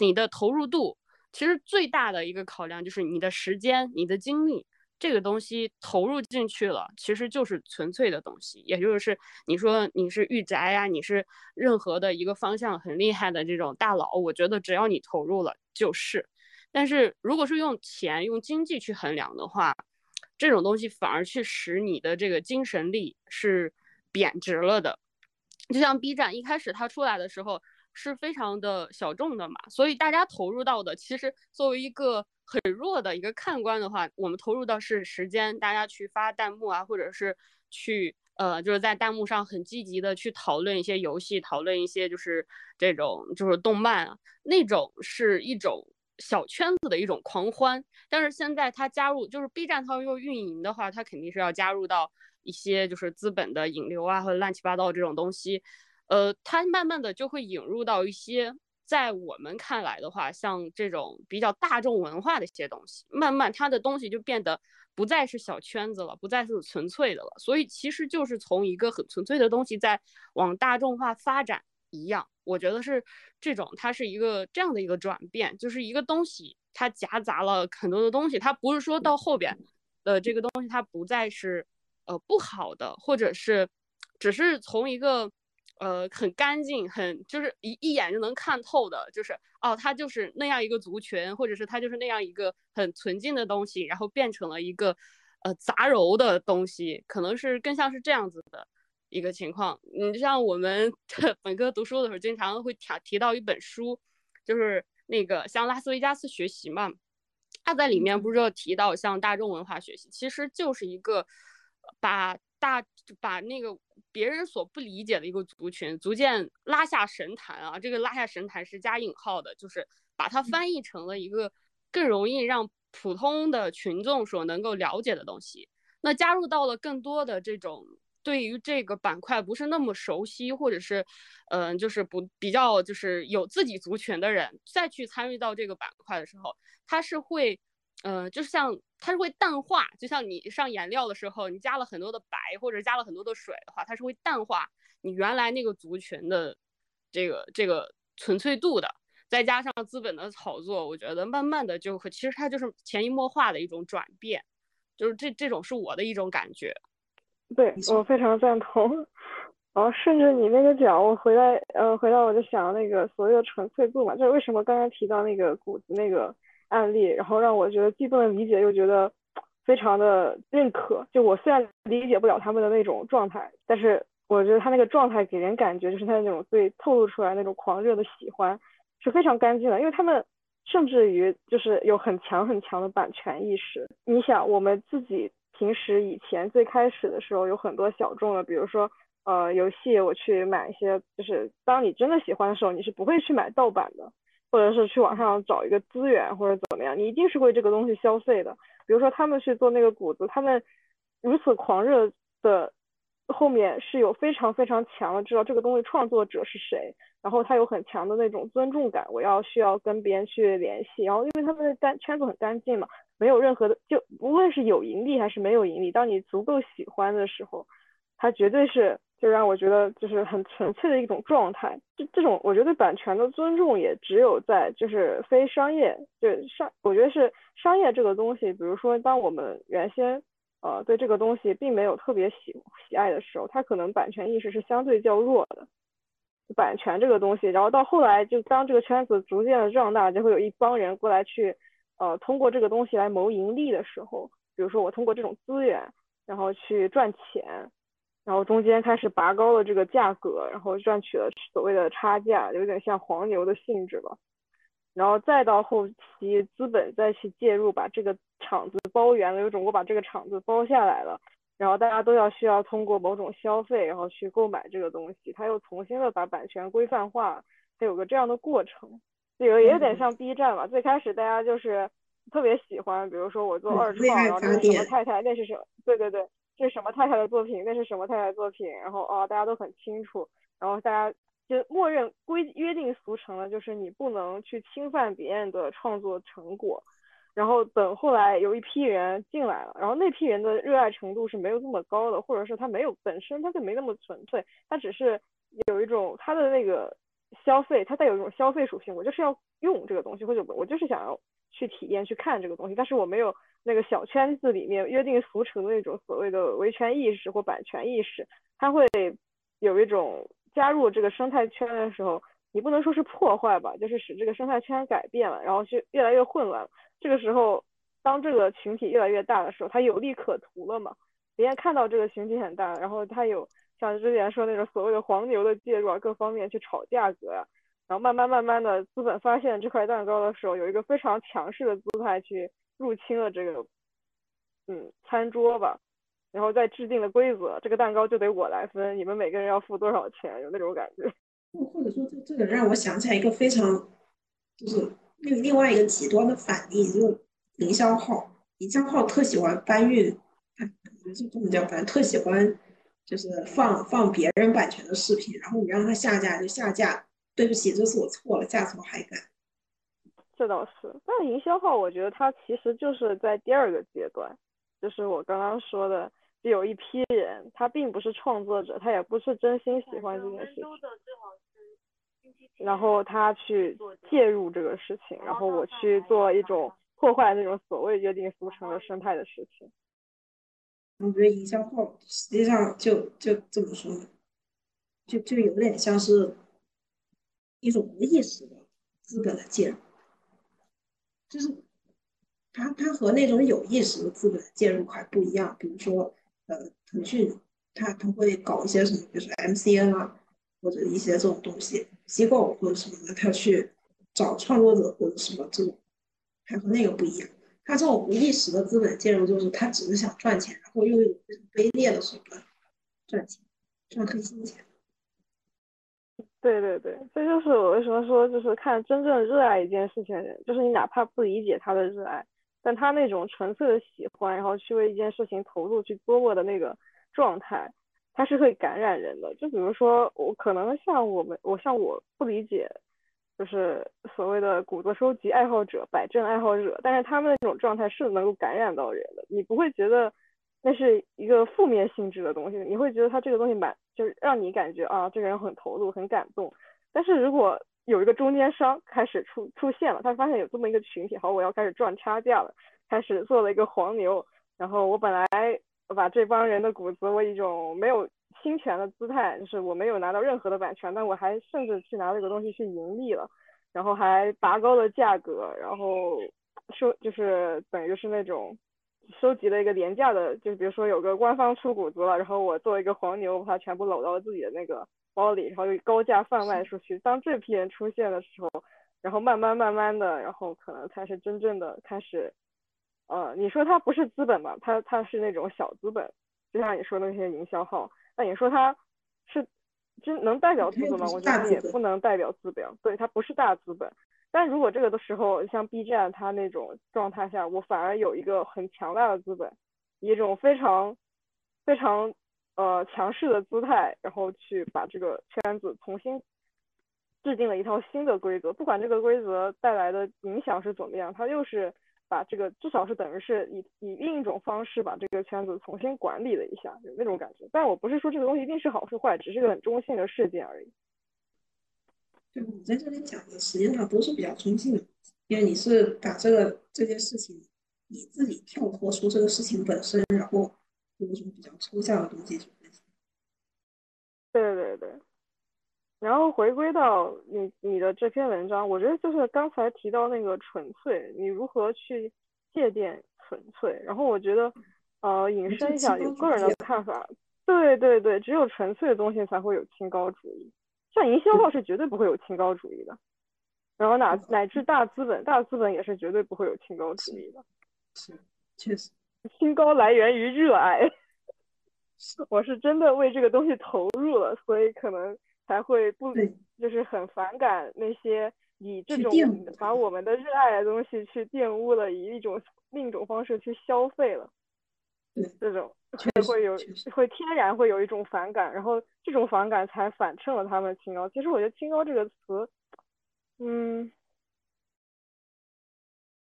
你的投入度其实最大的一个考量就是你的时间、你的精力。这个东西投入进去了，其实就是纯粹的东西，也就是你说你是御宅呀，你是任何的一个方向很厉害的这种大佬，我觉得只要你投入了就是。但是如果是用钱、用经济去衡量的话，这种东西反而去使你的这个精神力是贬值了的。就像 B 站一开始它出来的时候是非常的小众的嘛，所以大家投入到的其实作为一个。很弱的一个看官的话，我们投入到是时间，大家去发弹幕啊，或者是去呃，就是在弹幕上很积极的去讨论一些游戏，讨论一些就是这种就是动漫啊，那种是一种小圈子的一种狂欢。但是现在它加入，就是 B 站它又运营的话，它肯定是要加入到一些就是资本的引流啊，或者乱七八糟这种东西，呃，它慢慢的就会引入到一些。在我们看来的话，像这种比较大众文化的一些东西，慢慢它的东西就变得不再是小圈子了，不再是纯粹的了。所以其实就是从一个很纯粹的东西在往大众化发展一样。我觉得是这种，它是一个这样的一个转变，就是一个东西它夹杂了很多的东西，它不是说到后边的这个东西它不再是呃不好的，或者是只是从一个。呃很干净，很就是一一眼就能看透的，就是哦，它就是那样一个族群，或者是它就是那样一个很纯净的东西，然后变成了一个呃杂糅的东西，可能是更像是这样子的一个情况。你像我们 本科读书的时候，经常会提提到一本书，就是那个向拉斯维加斯学习嘛。他在里面不是有提到像大众文化学习，其实就是一个把大把那个别人所不理解的一个族群逐渐拉下神坛啊，这个拉下神坛是加引号的，就是把它翻译成了一个更容易让普通的群众所能够了解的东西。那加入到了更多的这种对于这个板块不是那么熟悉，或者是嗯，就是不比较就是有自己族群的人再去参与到这个板块的时候。它是会，呃，就像它是会淡化，就像你上颜料的时候，你加了很多的白或者加了很多的水的话，它是会淡化你原来那个族群的这个这个纯粹度的。再加上资本的炒作，我觉得慢慢的就会，其实它就是潜移默化的一种转变，就是这这种是我的一种感觉。对我非常赞同。然后顺着你那个讲，我回来，呃，回到我就想那个所谓的纯粹度嘛，就是为什么刚刚提到那个谷子那个。案例，然后让我觉得既不能理解，又觉得非常的认可。就我虽然理解不了他们的那种状态，但是我觉得他那个状态给人感觉就是他那种对透露出来那种狂热的喜欢是非常干净的，因为他们甚至于就是有很强很强的版权意识。你想，我们自己平时以前最开始的时候有很多小众的，比如说呃游戏，我去买一些，就是当你真的喜欢的时候，你是不会去买盗版的。或者是去网上找一个资源或者怎么样，你一定是为这个东西消费的。比如说他们去做那个谷子，他们如此狂热的后面是有非常非常强的知道这个东西创作者是谁，然后他有很强的那种尊重感，我要需要跟别人去联系。然后因为他们的干圈子很干净嘛，没有任何的，就无论是有盈利还是没有盈利，当你足够喜欢的时候，它绝对是。就让我觉得就是很纯粹的一种状态，这这种我觉得版权的尊重也只有在就是非商业，就商，我觉得是商业这个东西，比如说当我们原先呃对这个东西并没有特别喜喜爱的时候，它可能版权意识是相对较弱的，版权这个东西，然后到后来就当这个圈子逐渐的壮大，就会有一帮人过来去呃通过这个东西来谋盈利的时候，比如说我通过这种资源然后去赚钱。然后中间开始拔高了这个价格，然后赚取了所谓的差价，有点像黄牛的性质吧。然后再到后期，资本再去介入，把这个厂子包圆了，有种我把这个厂子包下来了。然后大家都要需要通过某种消费，然后去购买这个东西。他又重新的把版权规范化，它有个这样的过程。这个也有点像 B 站嘛，最开始大家就是特别喜欢，比如说我做二创，然后这是什么太太，那是什么？对对对。这是什么太太的作品？那是什么太太作品？然后哦，大家都很清楚，然后大家就默认规约定俗成了，就是你不能去侵犯别人的创作成果。然后等后来有一批人进来了，然后那批人的热爱程度是没有这么高的，或者是他没有本身他就没那么纯粹，他只是有一种他的那个消费，它带有一种消费属性，我就是要用这个东西，或者我就是想要去体验去看这个东西，但是我没有。那个小圈子里面约定俗成的那种所谓的维权意识或版权意识，它会有一种加入这个生态圈的时候，你不能说是破坏吧，就是使这个生态圈改变了，然后就越来越混乱。这个时候，当这个群体越来越大的时候，它有利可图了嘛？别人看到这个群体很大，然后他有像之前说那种所谓的黄牛的介入啊，各方面去炒价格啊，然后慢慢慢慢的资本发现这块蛋糕的时候，有一个非常强势的姿态去。入侵了这个，嗯，餐桌吧，然后再制定了规则，这个蛋糕就得我来分，你们每个人要付多少钱，有那种感觉。或或者说，这这个让我想起来一个非常，就是另另外一个极端的反例，就是营销号，营销号特喜欢搬运，我觉得这这么叫搬，特喜欢就是放放别人版权的视频，然后你让他下架就下架，对不起，这次我错了，下次我还敢。这倒是，但营销号我觉得它其实就是在第二个阶段，就是我刚刚说的，就有一批人，他并不是创作者，他也不是真心喜欢这件事情，然后他去介入这个事情，然后我去做一种破坏那种所谓约定俗成的生态的事情。我觉得营销号实际上就就这么说，就就有点像是一种无意识的资本的介入，就是它它和那种有意识的资本的介入还不一样。比如说，呃，腾讯它它会搞一些什么，比如说 MCN 啊，或者一些这种东西，机构或者什么的，它去找创作者或者什么这种，它和那个不一样。他这种无意识的资本介入，就是他只是想赚钱，然后用一种卑劣的手段赚钱，赚黑心钱。对对对，这就是我为什么说，就是看真正热爱一件事情的人，就是你哪怕不理解他的热爱，但他那种纯粹的喜欢，然后去为一件事情投入去琢磨的那个状态，他是会感染人的。就比如说我可能像我们，我像我不理解。就是所谓的古着收集爱好者、摆正爱好者，但是他们那种状态是能够感染到人的，你不会觉得那是一个负面性质的东西，你会觉得他这个东西蛮就是让你感觉啊，这个人很投入、很感动。但是如果有一个中间商开始出出现了，他发现有这么一个群体，好，我要开始赚差价了，开始做了一个黄牛，然后我本来把这帮人的骨子，我一种没有。侵权的姿态，就是我没有拿到任何的版权，但我还甚至去拿这个东西去盈利了，然后还拔高了价格，然后收就是等于是那种收集了一个廉价的，就比如说有个官方出谷子了，然后我作为一个黄牛，把它全部搂到了自己的那个包里，然后又高价贩卖出去。当这批人出现的时候，然后慢慢慢慢的，然后可能才是真正的开始，呃，你说它不是资本吧？它它是那种小资本，就像你说的那些营销号。那你说它是真能代表资本吗？我觉得也不能代表资本，对，它不是大资本。但如果这个的时候，像 B 站它那种状态下，我反而有一个很强大的资本，一种非常非常呃强势的姿态，然后去把这个圈子重新制定了一套新的规则，不管这个规则带来的影响是怎么样，它又是。把这个至少是等于是以以另一种方式把这个圈子重新管理了一下，有那种感觉。但我不是说这个东西一定是好是坏，只是个很中性的事件而已。对，我在这里讲的实际上都是比较中性的，因为你是把这个这件事情你自己跳脱出这个事情本身，然后有一种比较抽象的东西去分析。对对对。然后回归到你你的这篇文章，我觉得就是刚才提到那个纯粹，你如何去界定纯粹？然后我觉得，呃，引申一下，有个人的看法，对对对，只有纯粹的东西才会有清高主义，像营销号是绝对不会有清高主义的，然后乃乃至大资本，大资本也是绝对不会有清高主义的，是，确实，清高来源于热爱，我是真的为这个东西投入了，所以可能。才会不就是很反感那些以这种把我们的热爱的东西去玷污了，以一种另一种方式去消费了，这种会有会天然会有一种反感，然后这种反感才反衬了他们清高。其实我觉得清高这个词，嗯，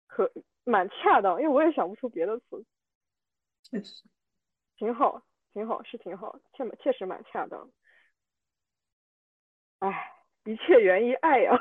可蛮恰当，因为我也想不出别的词，确实挺好，挺好，是挺好，确确实蛮恰当。哎，一切源于爱 呀！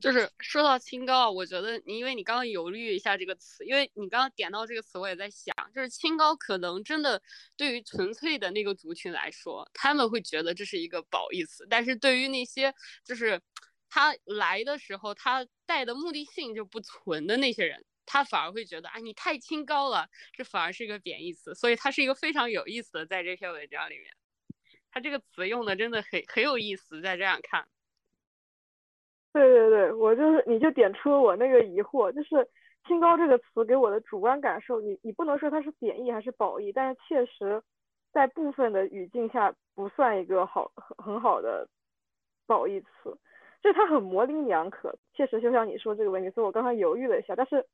就是说到清高，我觉得你因为你刚刚犹豫一下这个词，因为你刚刚点到这个词，我也在想，就是清高可能真的对于纯粹的那个族群来说，他们会觉得这是一个褒义词，但是对于那些就是他来的时候他带的目的性就不纯的那些人，他反而会觉得啊你太清高了，这反而是一个贬义词，所以它是一个非常有意思的在这篇文章里面。他这个词用的真的很很有意思，在这样看。对对对，我就是你就点出了我那个疑惑，就是“清高”这个词给我的主观感受，你你不能说它是贬义还是褒义，但是确实在部分的语境下不算一个好很很好的褒义词，就它很模棱两可。确实就像你说这个问题，所以我刚才犹豫了一下，但是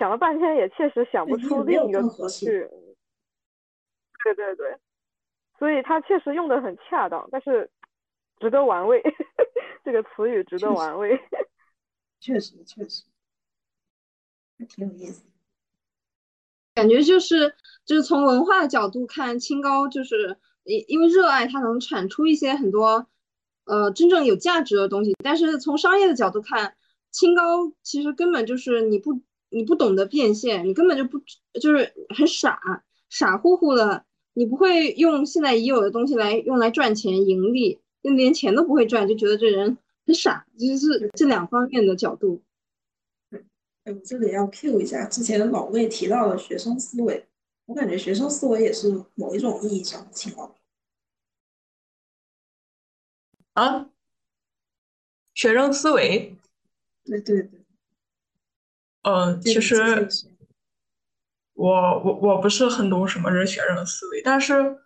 想了半天也确实想不出另一个词去。对对对。所以它确实用的很恰当，但是值得玩味。这个词语值得玩味。确实，确实，挺有意思。感觉就是就是从文化的角度看，清高就是因因为热爱它能产出一些很多呃真正有价值的东西。但是从商业的角度看，清高其实根本就是你不你不懂得变现，你根本就不就是很傻傻乎乎的。你不会用现在已有的东西来用来赚钱盈利，就连钱都不会赚，就觉得这人很傻，就是这两方面的角度。哎我这里要 Q 一下之前老魏提到的学生思维，我感觉学生思维也是某一种意义上的情况。啊，学生思维，对对对，嗯，其实我我我不是很懂什么是学生思维，但是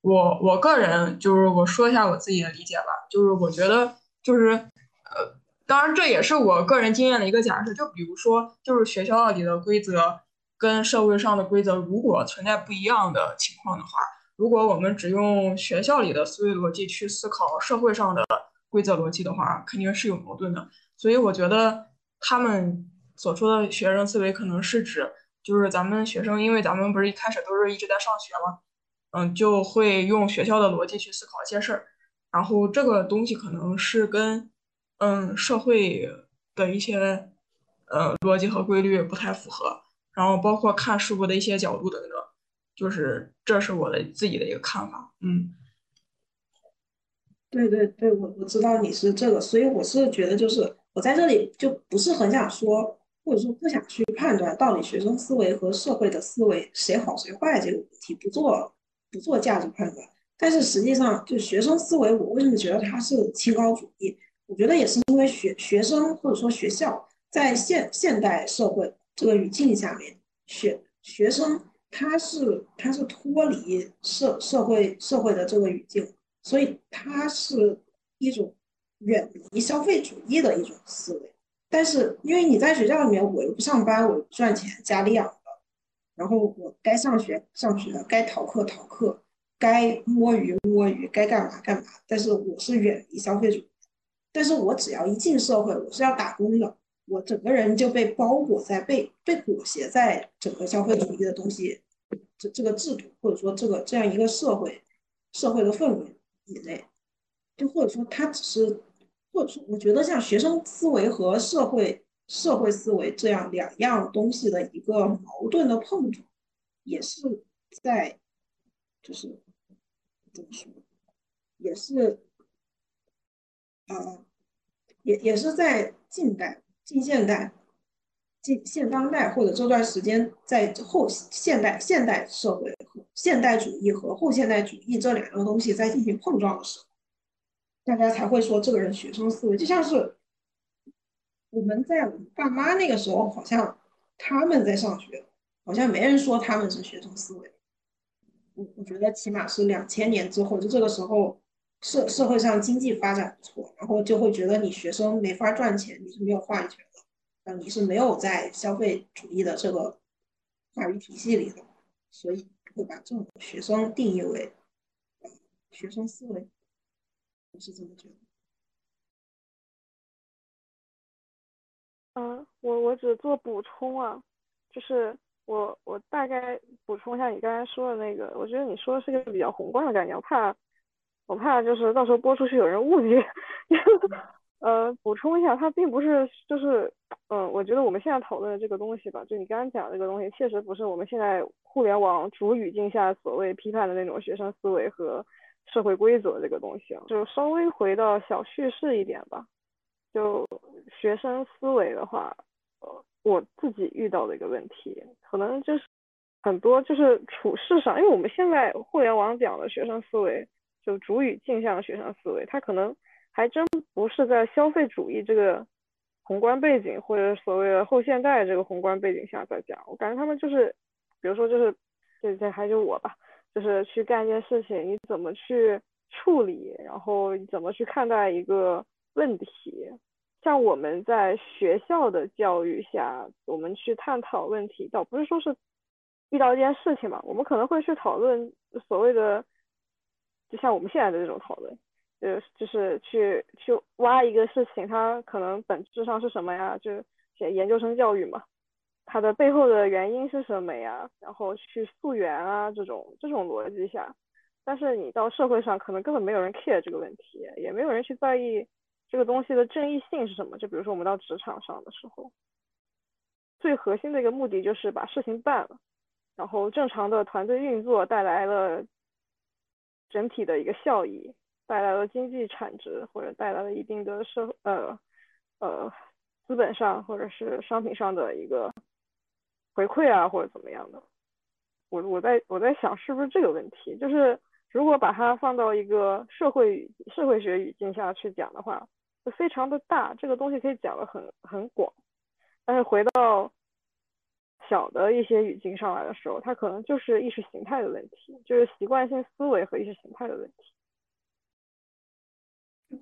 我我个人就是我说一下我自己的理解吧，就是我觉得就是呃。当然，这也是我个人经验的一个假设。就比如说，就是学校里的规则跟社会上的规则，如果存在不一样的情况的话，如果我们只用学校里的思维逻辑去思考社会上的规则逻辑的话，肯定是有矛盾的。所以，我觉得他们所说的学生思维，可能是指就是咱们学生，因为咱们不是一开始都是一直在上学嘛，嗯，就会用学校的逻辑去思考一些事儿，然后这个东西可能是跟。嗯，社会的一些呃逻辑和规律不太符合，然后包括看事物的一些角度等等，就是这是我的自己的一个看法。嗯，对对对，我我知道你是这个，所以我是觉得就是我在这里就不是很想说，或者说不想去判断到底学生思维和社会的思维谁好谁坏这个问题，不做不做价值判断。但是实际上，就学生思维，我为什么觉得它是清高主义？我觉得也是因为学学生或者说学校在现现代社会这个语境下面，学学生他是他是脱离社社会社会的这个语境，所以他是一种远离消费主义的一种思维。但是因为你在学校里面，我又不上班，我又不赚钱，家里养的，然后我该上学上学，该逃课逃课，该摸鱼摸鱼，该干嘛干嘛。但是我是远离消费主义。但是我只要一进社会，我是要打工的，我整个人就被包裹在被被裹挟在整个消费主义的东西这这个制度或者说这个这样一个社会社会的氛围以内，就或者说他只是，或者说我觉得像学生思维和社会社会思维这样两样东西的一个矛盾的碰撞，也是在就是怎么说，也是。啊，也也是在近代、近现代、近现当代或者这段时间，在后现代现代社会和现代主义和后现代主义这两个东西在进行碰撞的时候，大家才会说这个人学生思维。就像是我们在爸妈那个时候，好像他们在上学，好像没人说他们是学生思维。我我觉得起码是两千年之后，就这个时候。社社会上经济发展不错，然后就会觉得你学生没法赚钱，你是没有话语权的，呃，你是没有在消费主义的这个话语体系里的，所以会把这种学生定义为学生思维，我是这么觉得。嗯，我我只做补充啊，就是我我大概补充一下你刚才说的那个，我觉得你说的是个比较宏观的概念，我怕。我怕就是到时候播出去有人误解，呃，补充一下，它并不是就是，嗯，我觉得我们现在讨论的这个东西吧，就你刚刚讲的这个东西，确实不是我们现在互联网主语境下所谓批判的那种学生思维和社会规则这个东西啊，就稍微回到小叙事一点吧，就学生思维的话，呃，我自己遇到的一个问题，可能就是很多就是处事上，因为我们现在互联网讲的学生思维。就主语镜像学生思维，他可能还真不是在消费主义这个宏观背景或者所谓的后现代这个宏观背景下在讲。我感觉他们就是，比如说就是，这这还是我吧，就是去干一件事情，你怎么去处理，然后怎么去看待一个问题。像我们在学校的教育下，我们去探讨问题，倒不是说是遇到一件事情嘛，我们可能会去讨论所谓的。就像我们现在的这种讨论，呃，就是去去挖一个事情，它可能本质上是什么呀？就写研究生教育嘛，它的背后的原因是什么呀？然后去溯源啊，这种这种逻辑下，但是你到社会上，可能根本没有人 care 这个问题，也没有人去在意这个东西的正义性是什么。就比如说我们到职场上的时候，最核心的一个目的就是把事情办了，然后正常的团队运作带来了。整体的一个效益，带来了经济产值或者带来了一定的社呃呃资本上或者是商品上的一个回馈啊或者怎么样的。我我在我在想是不是这个问题，就是如果把它放到一个社会社会学语境下去讲的话，就非常的大，这个东西可以讲的很很广。但是回到小的一些语境上来的时候，它可能就是意识形态的问题，就是习惯性思维和意识形态的问题。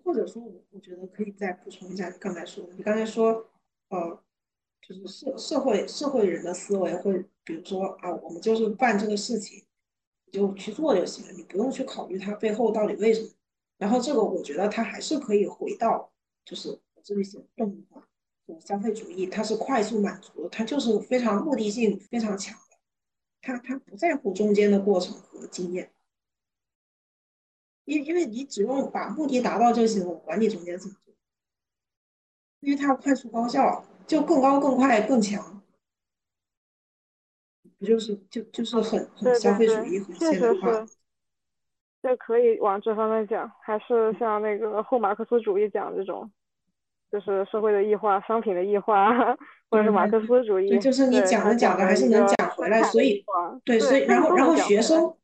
或者说，我我觉得可以再补充一下刚才说的，你刚才说，呃。就是社社会社会人的思维会，比如说啊，我们就是办这个事情，你就去做就行了，你不用去考虑它背后到底为什么。然后这个我觉得它还是可以回到，就是我这里写动画和消费主义，它是快速满足，它就是非常目的性非常强的，它它不在乎中间的过程和经验，因因为你只用把目的达到就行了，我管你中间怎么做，因为它要快速高效。就更高、更快、更强，不就是就就是很很消费主义、很现代化。这可以往这方面讲，还是像那个后马克思主义讲这种，就是社会的异化、商品的异化，或者是马克思主义。对，就是你讲着讲着还是能讲回来，所以对，所以然后然后学生，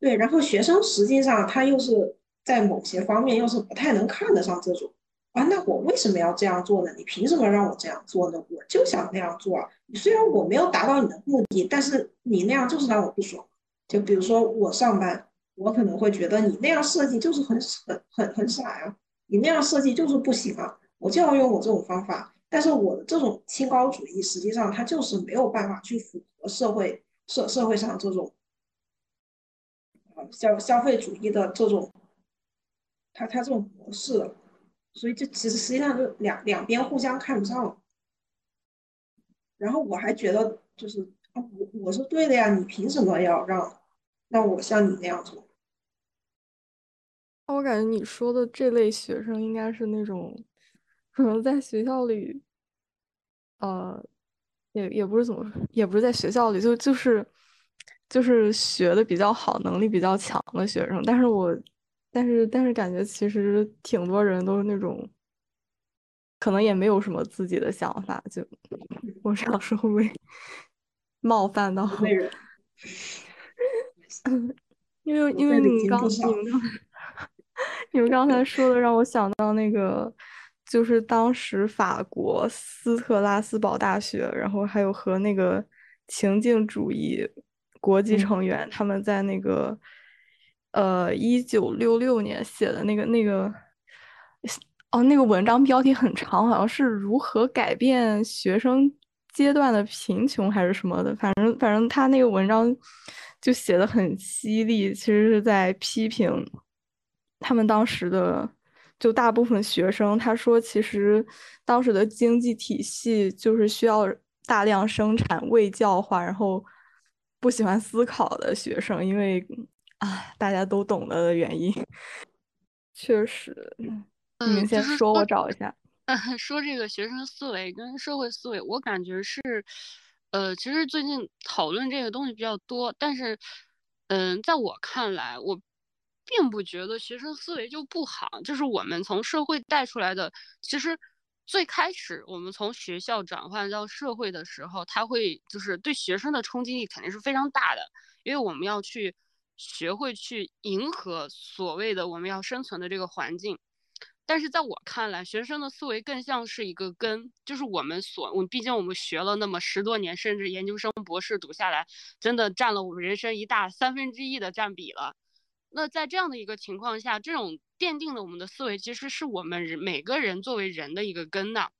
对，然后学生实际上他又是在某些方面又是不太能看得上这种。啊，那我为什么要这样做呢？你凭什么让我这样做呢？我就想那样做啊。虽然我没有达到你的目的，但是你那样就是让我不爽。就比如说我上班，我可能会觉得你那样设计就是很很很很傻呀，你那样设计就是不行啊，我就要用我这种方法。但是我的这种清高主义，实际上它就是没有办法去符合社会社社会上这种消消费主义的这种，它它这种模式。所以这其实实际上就两两边互相看不上，然后我还觉得就是啊我我是对的呀，你凭什么要让让我像你那样做？我感觉你说的这类学生应该是那种可能在学校里，呃，也也不是怎么，也不是在学校里，就就是就是学的比较好，能力比较强的学生，但是我。但是，但是感觉其实挺多人都是那种，可能也没有什么自己的想法，就我这样说会不会冒犯到因为因为你刚你们刚你们刚才说的让我想到那个，就是当时法国斯特拉斯堡大学，然后还有和那个情境主义国际成员他们在那个。呃，一九六六年写的那个那个，哦，那个文章标题很长，好像是如何改变学生阶段的贫穷还是什么的，反正反正他那个文章就写的很犀利，其实是在批评他们当时的就大部分学生。他说，其实当时的经济体系就是需要大量生产未教化，然后不喜欢思考的学生，因为。啊，大家都懂得的原因，确实。你们先说，我找一下。说这个学生思维跟社会思维，我感觉是，呃，其实最近讨论这个东西比较多，但是，嗯，在我看来，我并不觉得学生思维就不好，就是我们从社会带出来的。其实最开始我们从学校转换到社会的时候，他会就是对学生的冲击力肯定是非常大的，因为我们要去。学会去迎合所谓的我们要生存的这个环境，但是在我看来，学生的思维更像是一个根，就是我们所，我毕竟我们学了那么十多年，甚至研究生、博士读下来，真的占了我们人生一大三分之一的占比了。那在这样的一个情况下，这种奠定了我们的思维，其实是我们人每个人作为人的一个根呐。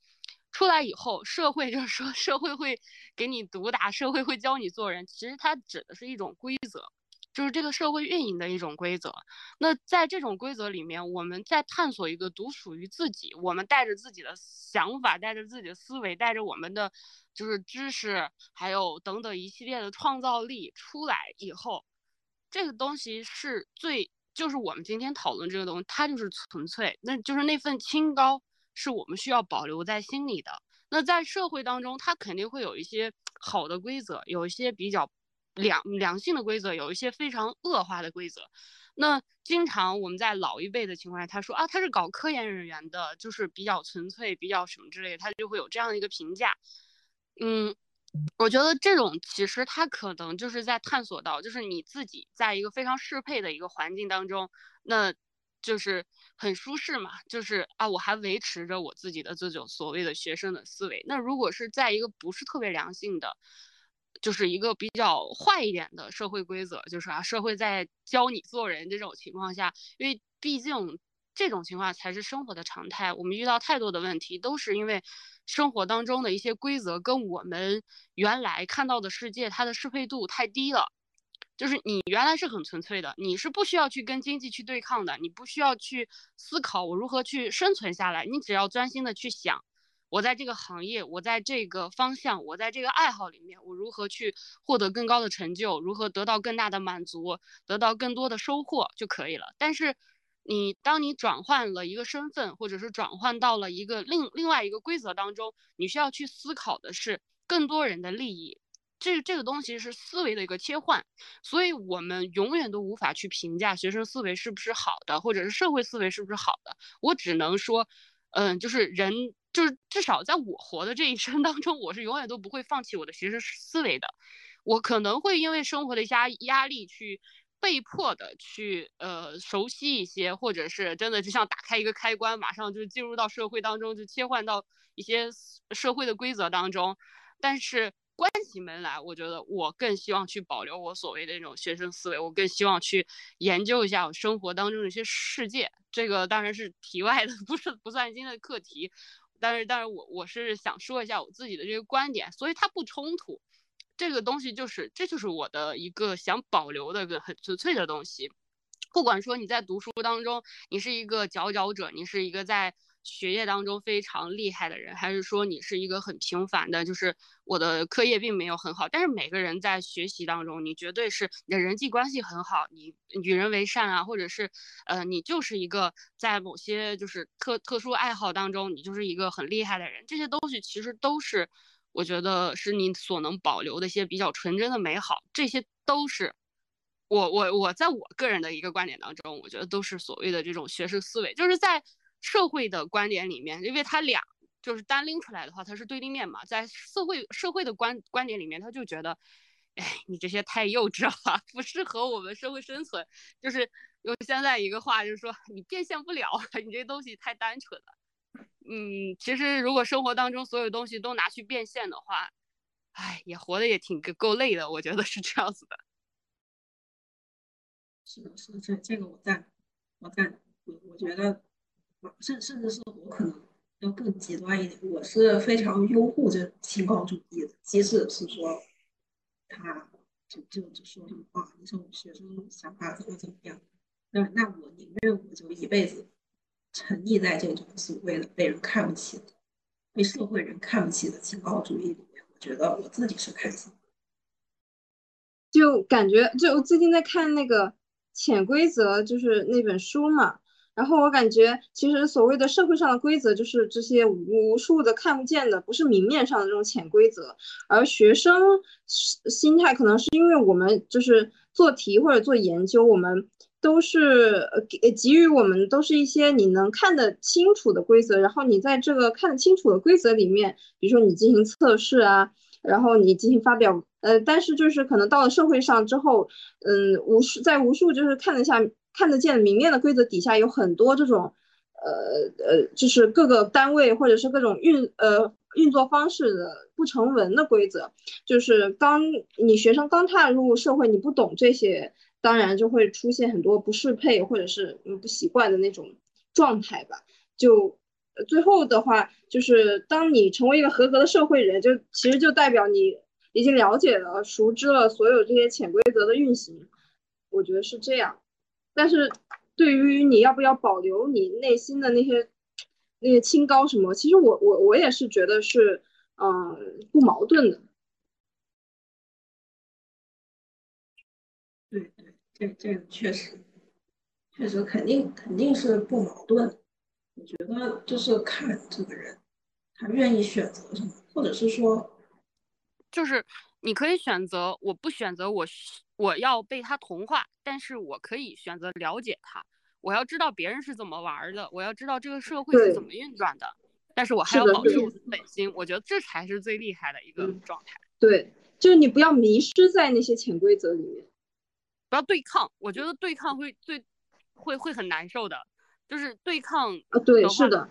出来以后，社会就是说，社会会给你毒打，社会会教你做人，其实它指的是一种规则。就是这个社会运营的一种规则。那在这种规则里面，我们在探索一个独属于自己，我们带着自己的想法，带着自己的思维，带着我们的就是知识，还有等等一系列的创造力出来以后，这个东西是最，就是我们今天讨论这个东西，它就是纯粹，那就是那份清高是我们需要保留在心里的。那在社会当中，它肯定会有一些好的规则，有一些比较。良良性的规则，有一些非常恶化的规则。那经常我们在老一辈的情况下，他说啊，他是搞科研人员的，就是比较纯粹，比较什么之类的，他就会有这样的一个评价。嗯，我觉得这种其实他可能就是在探索到，就是你自己在一个非常适配的一个环境当中，那就是很舒适嘛，就是啊，我还维持着我自己的这种所谓的学生的思维。那如果是在一个不是特别良性的。就是一个比较坏一点的社会规则，就是啊，社会在教你做人这种情况下，因为毕竟这种情况才是生活的常态。我们遇到太多的问题，都是因为生活当中的一些规则跟我们原来看到的世界它的适配度太低了。就是你原来是很纯粹的，你是不需要去跟经济去对抗的，你不需要去思考我如何去生存下来，你只要专心的去想。我在这个行业，我在这个方向，我在这个爱好里面，我如何去获得更高的成就，如何得到更大的满足，得到更多的收获就可以了。但是，你当你转换了一个身份，或者是转换到了一个另另外一个规则当中，你需要去思考的是更多人的利益。这这个东西是思维的一个切换，所以我们永远都无法去评价学生思维是不是好的，或者是社会思维是不是好的。我只能说，嗯，就是人。就是至少在我活的这一生当中，我是永远都不会放弃我的学生思维的。我可能会因为生活的压压力去被迫的去呃熟悉一些，或者是真的就像打开一个开关，马上就进入到社会当中，就切换到一些社会的规则当中。但是关起门来，我觉得我更希望去保留我所谓的那种学生思维，我更希望去研究一下我生活当中的一些世界。这个当然是题外的，不是不算今天的课题。但是，但是我我是想说一下我自己的这个观点，所以它不冲突。这个东西就是，这就是我的一个想保留的个很纯粹的东西。不管说你在读书当中，你是一个佼佼者，你是一个在。学业当中非常厉害的人，还是说你是一个很平凡的？就是我的课业并没有很好，但是每个人在学习当中，你绝对是你的人际关系很好，你与人为善啊，或者是呃，你就是一个在某些就是特特殊爱好当中，你就是一个很厉害的人。这些东西其实都是我觉得是你所能保留的一些比较纯真的美好。这些都是我我我在我个人的一个观点当中，我觉得都是所谓的这种学识思维，就是在。社会的观点里面，因为他俩就是单拎出来的话，它是对立面嘛。在社会社会的观观点里面，他就觉得，哎，你这些太幼稚了，不适合我们社会生存。就是用现在一个话，就是说你变现不了，你这东西太单纯了。嗯，其实如果生活当中所有东西都拿去变现的话，哎，也活得也挺够累的。我觉得是这样子的。是的，是的，这这个我赞，我赞，我我觉得。甚甚至是我可能要更极端一点，我是非常拥护这清高主义的，即使是说他就就就说什么啊，你说我学生想法怎么怎么样，那那我宁愿我就一辈子沉溺在这种所谓的被人看不起的、被社会人看不起的清高主义里面，我觉得我自己是开心。就感觉就我最近在看那个《潜规则》，就是那本书嘛。然后我感觉，其实所谓的社会上的规则，就是这些无数的看不见的，不是明面上的这种潜规则。而学生心态可能是因为我们就是做题或者做研究，我们都是给给予我们都是一些你能看得清楚的规则。然后你在这个看得清楚的规则里面，比如说你进行测试啊，然后你进行发表，呃，但是就是可能到了社会上之后，嗯，无数在无数就是看得下。看得见明面的规则底下有很多这种，呃呃，就是各个单位或者是各种运呃运作方式的不成文的规则。就是刚你学生刚踏入社会，你不懂这些，当然就会出现很多不适配或者是不习惯的那种状态吧。就最后的话，就是当你成为一个合格的社会人，就其实就代表你已经了解了、熟知了所有这些潜规则的运行。我觉得是这样。但是，对于你要不要保留你内心的那些那些清高什么，其实我我我也是觉得是，嗯，不矛盾的。对对，这这个确实，确实肯定肯定是不矛盾。我觉得就是看这个人他愿意选择什么，或者是说，就是。你可以选择我不选择我我要被他同化，但是我可以选择了解他，我要知道别人是怎么玩的，我要知道这个社会是怎么运转的，但是我还要保持我的本心，我觉得这才是最厉害的一个状态。对，就是你不要迷失在那些潜规则里面，不要对抗，我觉得对抗会最会会很难受的，就是对抗啊，对，是的，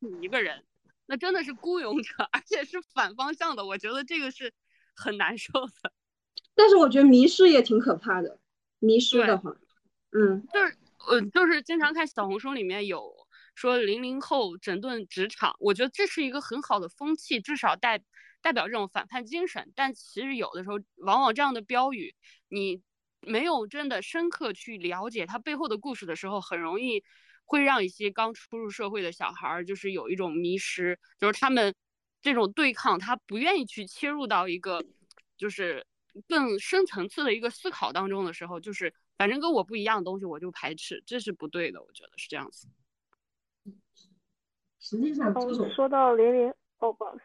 你一个人。那真的是孤勇者，而且是反方向的，我觉得这个是很难受的。但是我觉得迷失也挺可怕的，迷失的话，嗯，就是呃，就是经常看小红书里面有说零零后整顿职场，我觉得这是一个很好的风气，至少代代表这种反叛精神。但其实有的时候，往往这样的标语，你没有真的深刻去了解它背后的故事的时候，很容易。会让一些刚初入社会的小孩儿，就是有一种迷失，就是他们这种对抗，他不愿意去切入到一个就是更深层次的一个思考当中的时候，就是反正跟我不一样的东西我就排斥，这是不对的，我觉得是这样子。实际上，这种说到零零哦，不好意思，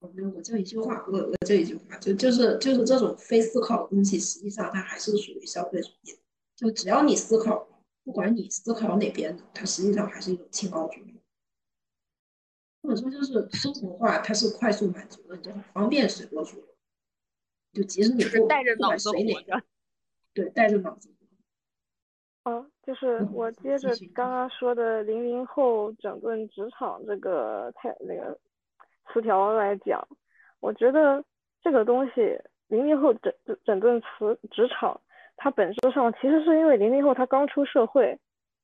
我我就一句话，我我就一句话，就就是就是这种非思考的东西，实际上它还是属于消费主义，就只要你思考。不管你思考哪边的，它实际上还是一种清高主义，或者说就是生活化，它是快速满足的，就很方便随波逐流。就即使你不带着脑子活着，对，带着脑子。哦，就是我接着刚刚说的零零后整顿职场这个太那个词条来讲，我觉得这个东西零零后整整顿词职场。它本质上其实是因为零零后他刚出社会，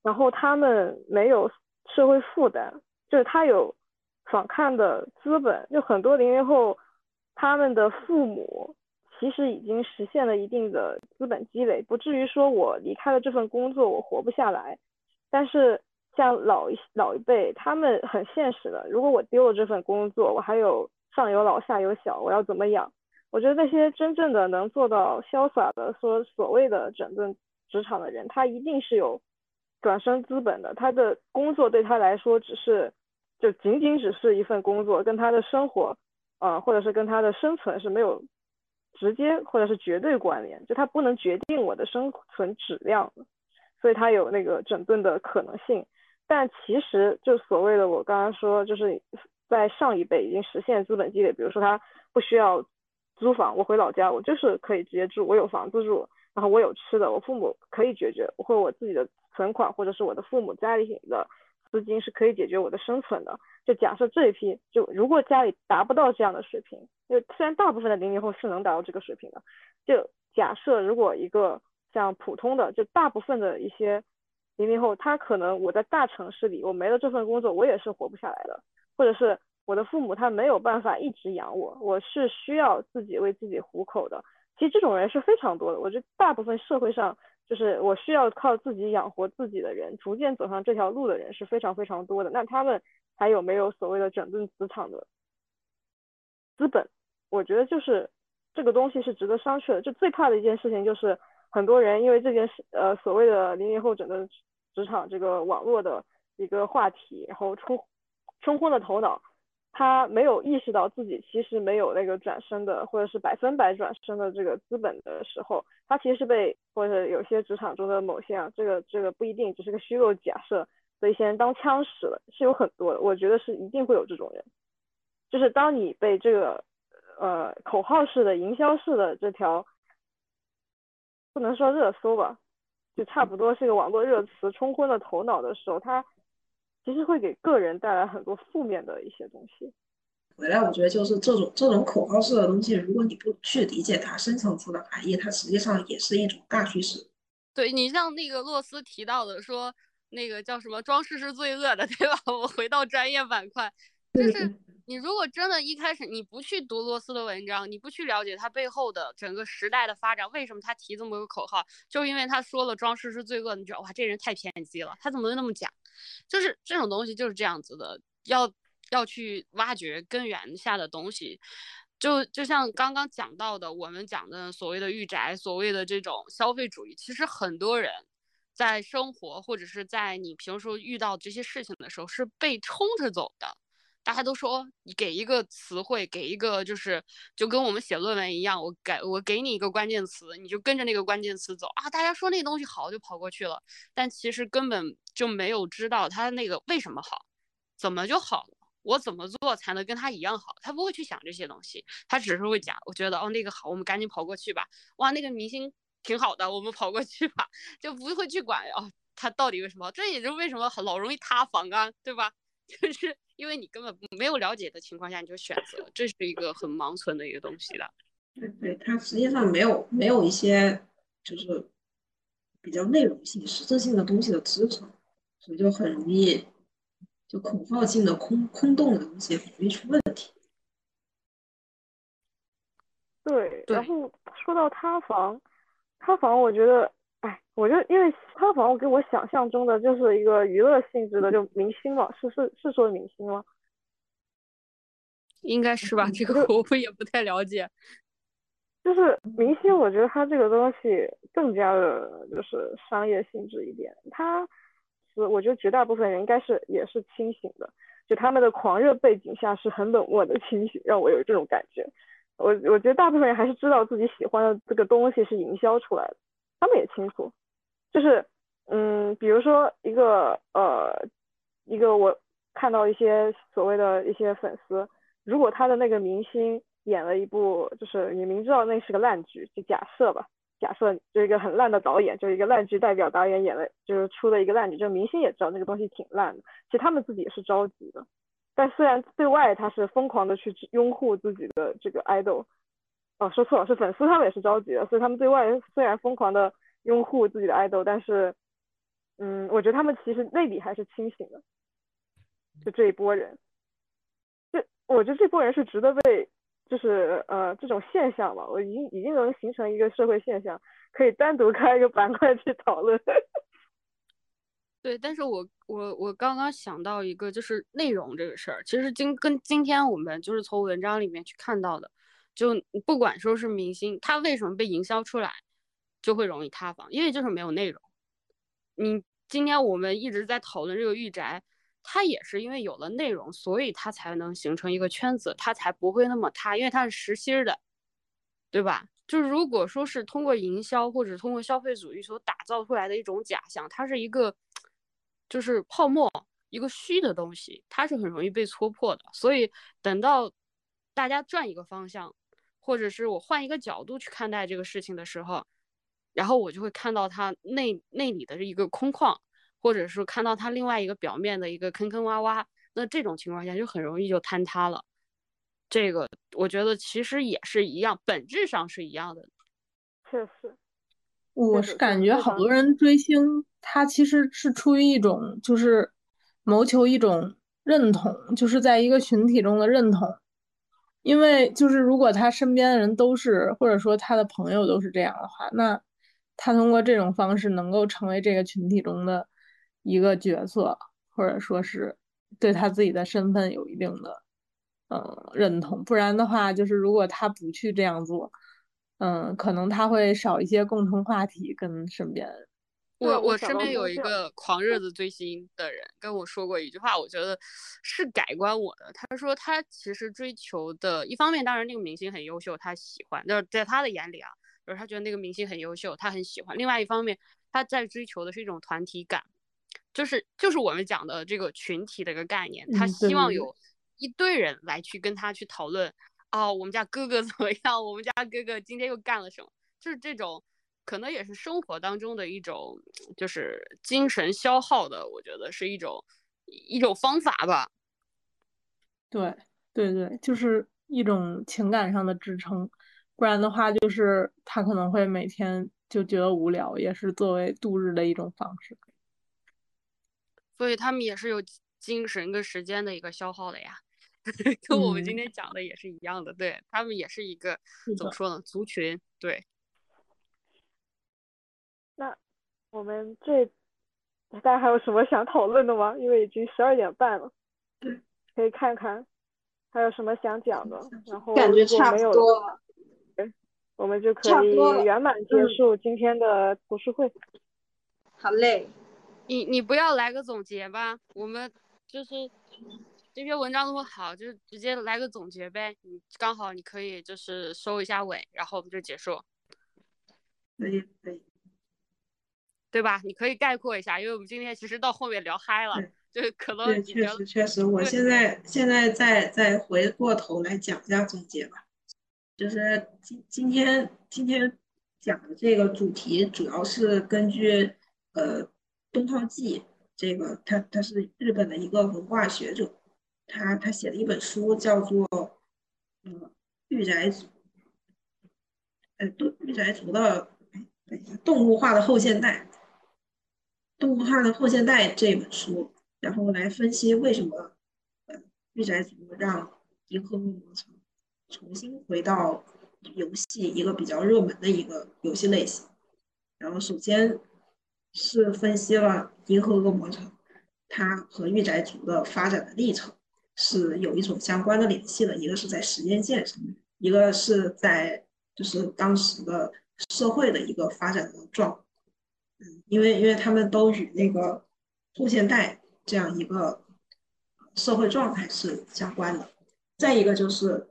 然后他们没有社会负担，就是他有反抗的资本。就很多零零后，他们的父母其实已经实现了一定的资本积累，不至于说我离开了这份工作我活不下来。但是像老一老一辈，他们很现实的，如果我丢了这份工作，我还有上有老下有小，我要怎么养？我觉得那些真正的能做到潇洒的说所谓的整顿职场的人，他一定是有转身资本的。他的工作对他来说只是就仅仅只是一份工作，跟他的生活，呃，或者是跟他的生存是没有直接或者是绝对关联。就它不能决定我的生存质量，所以它有那个整顿的可能性。但其实就所谓的我刚刚说，就是在上一辈已经实现资本积累，比如说他不需要。租房，我回老家，我就是可以直接住，我有房子住，然后我有吃的，我父母可以解决，或者我自己的存款，或者是我的父母家里的资金是可以解决我的生存的。就假设这一批，就如果家里达不到这样的水平，就虽然大部分的零零后是能达到这个水平的，就假设如果一个像普通的，就大部分的一些零零后，他可能我在大城市里，我没了这份工作，我也是活不下来的，或者是。我的父母他没有办法一直养我，我是需要自己为自己糊口的。其实这种人是非常多的，我觉得大部分社会上就是我需要靠自己养活自己的人，逐渐走上这条路的人是非常非常多的。那他们还有没有所谓的整顿职场的资本？我觉得就是这个东西是值得商榷的。就最怕的一件事情就是很多人因为这件事，呃，所谓的零零后整顿职场这个网络的一个话题，然后冲冲昏了头脑。他没有意识到自己其实没有那个转身的，或者是百分百转身的这个资本的时候，他其实是被或者有些职场中的某些啊，这个这个不一定只是个虚构假设的一些人当枪使了，是有很多的。我觉得是一定会有这种人，就是当你被这个呃口号式的营销式的这条不能说热搜吧，就差不多是个网络热词冲昏了头脑的时候，他。其实会给个人带来很多负面的一些东西。回来，我觉得就是这种这种口号式的东西，如果你不去理解它深层次的含义，它实际上也是一种大趋势。对你像那个洛斯提到的，说那个叫什么“装饰是罪恶的”，对吧？我回到专业板块，就是你如果真的一开始你不去读罗斯的文章，你不去了解他背后的整个时代的发展，为什么他提这么个口号？就因为他说了“装饰是罪恶”，你觉得哇，这人太偏激了，他怎么能那么讲？就是这种东西就是这样子的，要要去挖掘根源下的东西，就就像刚刚讲到的，我们讲的所谓的御宅，所谓的这种消费主义，其实很多人在生活或者是在你平时遇到这些事情的时候是被冲着走的，大家都说你给一个词汇，给一个就是就跟我们写论文一样，我给我给你一个关键词，你就跟着那个关键词走啊。大家说那东西好就跑过去了，但其实根本就没有知道它那个为什么好，怎么就好，我怎么做才能跟他一样好？他不会去想这些东西，他只是会讲，我觉得哦那个好，我们赶紧跑过去吧。哇，那个明星挺好的，我们跑过去吧，就不会去管哦他到底为什么？这也就为什么老容易塌房啊，对吧？就是因为你根本没有了解的情况下，你就选择，这是一个很盲存的一个东西的。对对，它实际上没有没有一些就是比较内容性、实质性的东西的支撑，所以就很容易就恐慌性的空空洞的东西很容易出问题。对，然后说到塌房，塌房，我觉得。哎，我就因为他好像，给我想象中的就是一个娱乐性质的，就明星嘛，是是是说明星吗？应该是吧，这个我也不太了解。就是明星，我觉得他这个东西更加的就是商业性质一点。他是我觉得绝大部分人应该是也是清醒的，就他们的狂热背景下是很冷漠的清醒，让我有这种感觉。我我觉得大部分人还是知道自己喜欢的这个东西是营销出来的。他们也清楚，就是，嗯，比如说一个呃，一个我看到一些所谓的一些粉丝，如果他的那个明星演了一部，就是你明知道那是个烂剧，就假设吧，假设就一个很烂的导演，就一个烂剧代表导演演了，就是出了一个烂剧，就明星也知道那个东西挺烂的，其实他们自己也是着急的，但虽然对外他是疯狂的去拥护自己的这个 idol。哦，说错了，是粉丝，他们也是着急的，所以他们对外虽然疯狂的拥护自己的爱豆，但是，嗯，我觉得他们其实内里还是清醒的，就这一波人，这我觉得这波人是值得被，就是呃这种现象嘛，我已经已经能形成一个社会现象，可以单独开一个板块去讨论。对，但是我我我刚刚想到一个，就是内容这个事儿，其实今跟今天我们就是从文章里面去看到的。就不管说是明星，他为什么被营销出来，就会容易塌房，因为就是没有内容。你今天我们一直在讨论这个御宅，它也是因为有了内容，所以它才能形成一个圈子，它才不会那么塌，因为它是实心的，对吧？就是如果说是通过营销或者通过消费主义所打造出来的一种假象，它是一个就是泡沫，一个虚的东西，它是很容易被戳破的。所以等到大家转一个方向。或者是我换一个角度去看待这个事情的时候，然后我就会看到它内内里的一个空旷，或者是看到它另外一个表面的一个坑坑洼洼。那这种情况下就很容易就坍塌了。这个我觉得其实也是一样，本质上是一样的。确实，我是感觉好多人追星，他其实是出于一种就是谋求一种认同，就是在一个群体中的认同。因为就是如果他身边的人都是，或者说他的朋友都是这样的话，那他通过这种方式能够成为这个群体中的一个角色，或者说是对他自己的身份有一定的嗯认同。不然的话，就是如果他不去这样做，嗯，可能他会少一些共同话题跟身边。我我身边有一个狂热的追星的人跟我说过一句话，我觉得是改观我的。他说他其实追求的一方面，当然那个明星很优秀，他喜欢，就是在他的眼里啊，就是他觉得那个明星很优秀，他很喜欢。另外一方面，他在追求的是一种团体感，就是就是我们讲的这个群体的一个概念。他希望有一堆人来去跟他去讨论，哦，我们家哥哥怎么样？我们家哥哥今天又干了什么？就是这种。可能也是生活当中的一种，就是精神消耗的，我觉得是一种一种方法吧。对对对，就是一种情感上的支撑，不然的话，就是他可能会每天就觉得无聊，也是作为度日的一种方式。所以他们也是有精神跟时间的一个消耗的呀，跟我们今天讲的也是一样的。对他们也是一个怎么说呢？族群对。那我们这大家还有什么想讨论的吗？因为已经十二点半了，可以看看还有什么想讲的。然后感觉差不多了，对，我们就可以圆满结束今天的读书会。好嘞，你你不要来个总结吧？我们就是这篇文章那么好，就直接来个总结呗。你刚好你可以就是收一下尾，然后我们就结束。可以可以，对吧？你可以概括一下，因为我们今天其实到后面聊嗨了，就可能对，确实确实，我现在现在再再回过头来讲一下总结吧。就是今今天今天讲的这个主题，主要是根据呃东套纪这个，他他是日本的一个文化学者。他他写了一本书，叫做《嗯御宅族》，呃，动御宅族的，等一下，动物化的后现代，动物化的后现代这本书，然后来分析为什么呃御宅族让银河恶魔城重新回到游戏一个比较热门的一个游戏类型。然后首先是分析了银河恶魔城它和御宅族的发展的历程。是有一种相关的联系的，一个是在时间线上，一个是在就是当时的社会的一个发展的状，因为因为他们都与那个后现代这样一个社会状态是相关的。再一个就是，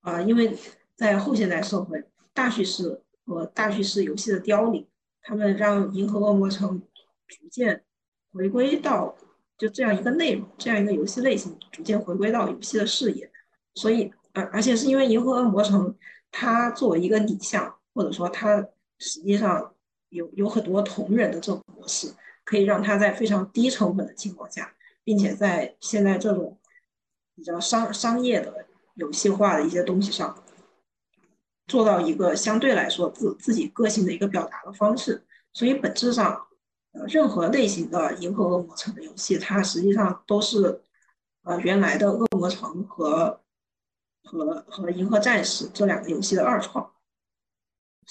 啊，因为在后现代社会，大叙事和大叙事游戏的凋零，他们让《银河恶魔城》逐渐回归到。就这样一个内容，这样一个游戏类型逐渐回归到游戏的视野，所以，而而且是因为《银河恶魔城》它作为一个拟像，或者说它实际上有有很多同人的这种模式，可以让它在非常低成本的情况下，并且在现在这种比较商商业的游戏化的一些东西上，做到一个相对来说自自己个性的一个表达的方式，所以本质上。呃，任何类型的《银河恶魔城》的游戏，它实际上都是呃原来的《恶魔城》和和和《银河战士》这两个游戏的二创。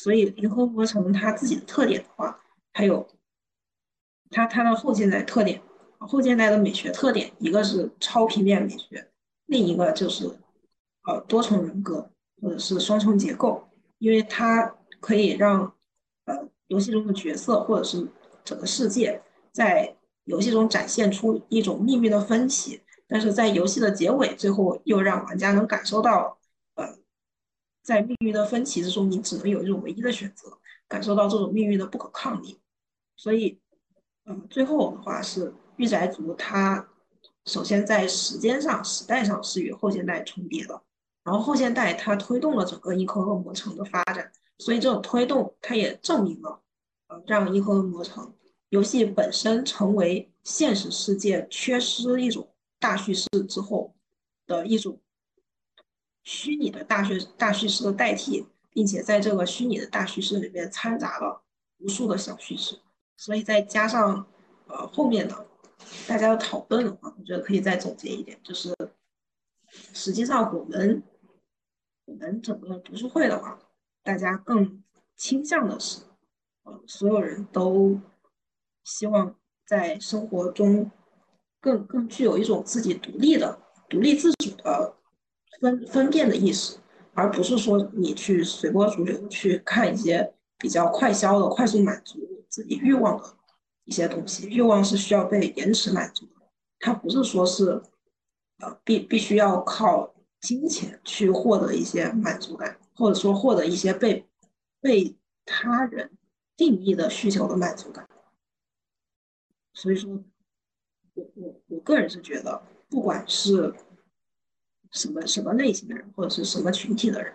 所以，《银河魔城》它自己的特点的话，还有它它的后现代特点，后现代的美学特点，一个是超平面美学，另一个就是呃多重人格或者是双重结构，因为它可以让呃游戏中的角色或者是整个世界在游戏中展现出一种命运的分歧，但是在游戏的结尾，最后又让玩家能感受到，在命运的分歧之中，你只能有一种唯一的选择，感受到这种命运的不可抗力。所以，嗯，最后的话是御宅族，它首先在时间上、时代上是与后现代重叠的，然后后现代它推动了整个银河恶魔城的发展，所以这种推动它也证明了。让《银河恶魔城》游戏本身成为现实世界缺失一种大叙事之后的一种虚拟的大叙大叙事的代替，并且在这个虚拟的大叙事里面掺杂了无数的小叙事，所以再加上呃后面的大家的讨论的话，我觉得可以再总结一点，就是实际上我们我们整个读书会的话，大家更倾向的是。呃，所有人都希望在生活中更更具有一种自己独立的、独立自主的分分辨的意识，而不是说你去随波逐流去看一些比较快消的、快速满足自己欲望的一些东西。欲望是需要被延迟满足的，它不是说是呃必必须要靠金钱去获得一些满足感，或者说获得一些被被他人。定义的需求的满足感，所以说，我我我个人是觉得，不管是什么什么类型的人，或者是什么群体的人，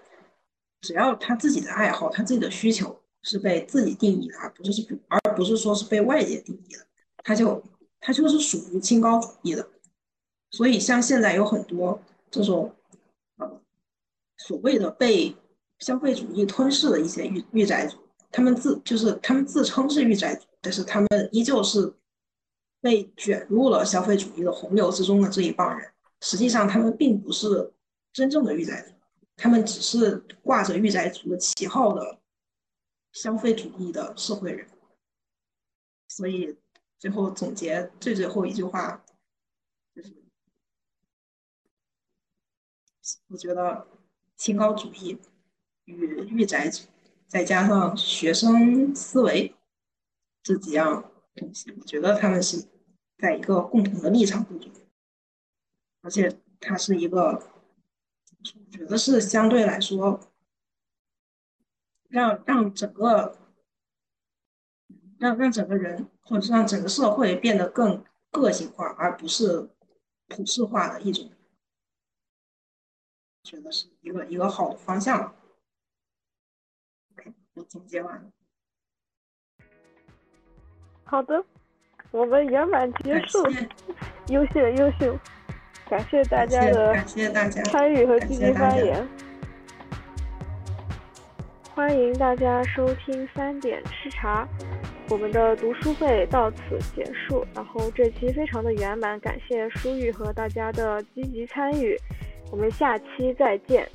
只要他自己的爱好、他自己的需求是被自己定义的，而不是而不是说是被外界定义的，他就他就是属于清高主义的。所以，像现在有很多这种呃所谓的被消费主义吞噬的一些御御宅族。他们自就是他们自称是御宅族，但是他们依旧是被卷入了消费主义的洪流之中的这一帮人。实际上，他们并不是真正的御宅族，他们只是挂着御宅族的旗号的消费主义的社会人。所以，最后总结最最后一句话，就是我觉得清高主义与御宅族。再加上学生思维这几样东西，我觉得他们是在一个共同的立场当中。而且它是一个，我觉得是相对来说，让让整个，让让整个人或者让整个社会变得更个性化，而不是普世化的一种，觉得是一个一个好的方向。OK，我总结完了。好的，我们圆满结束，优秀优秀，感谢大家的参与和积极发言。欢迎大家收听三点吃茶，我们的读书会到此结束。然后这期非常的圆满，感谢舒玉和大家的积极参与，我们下期再见。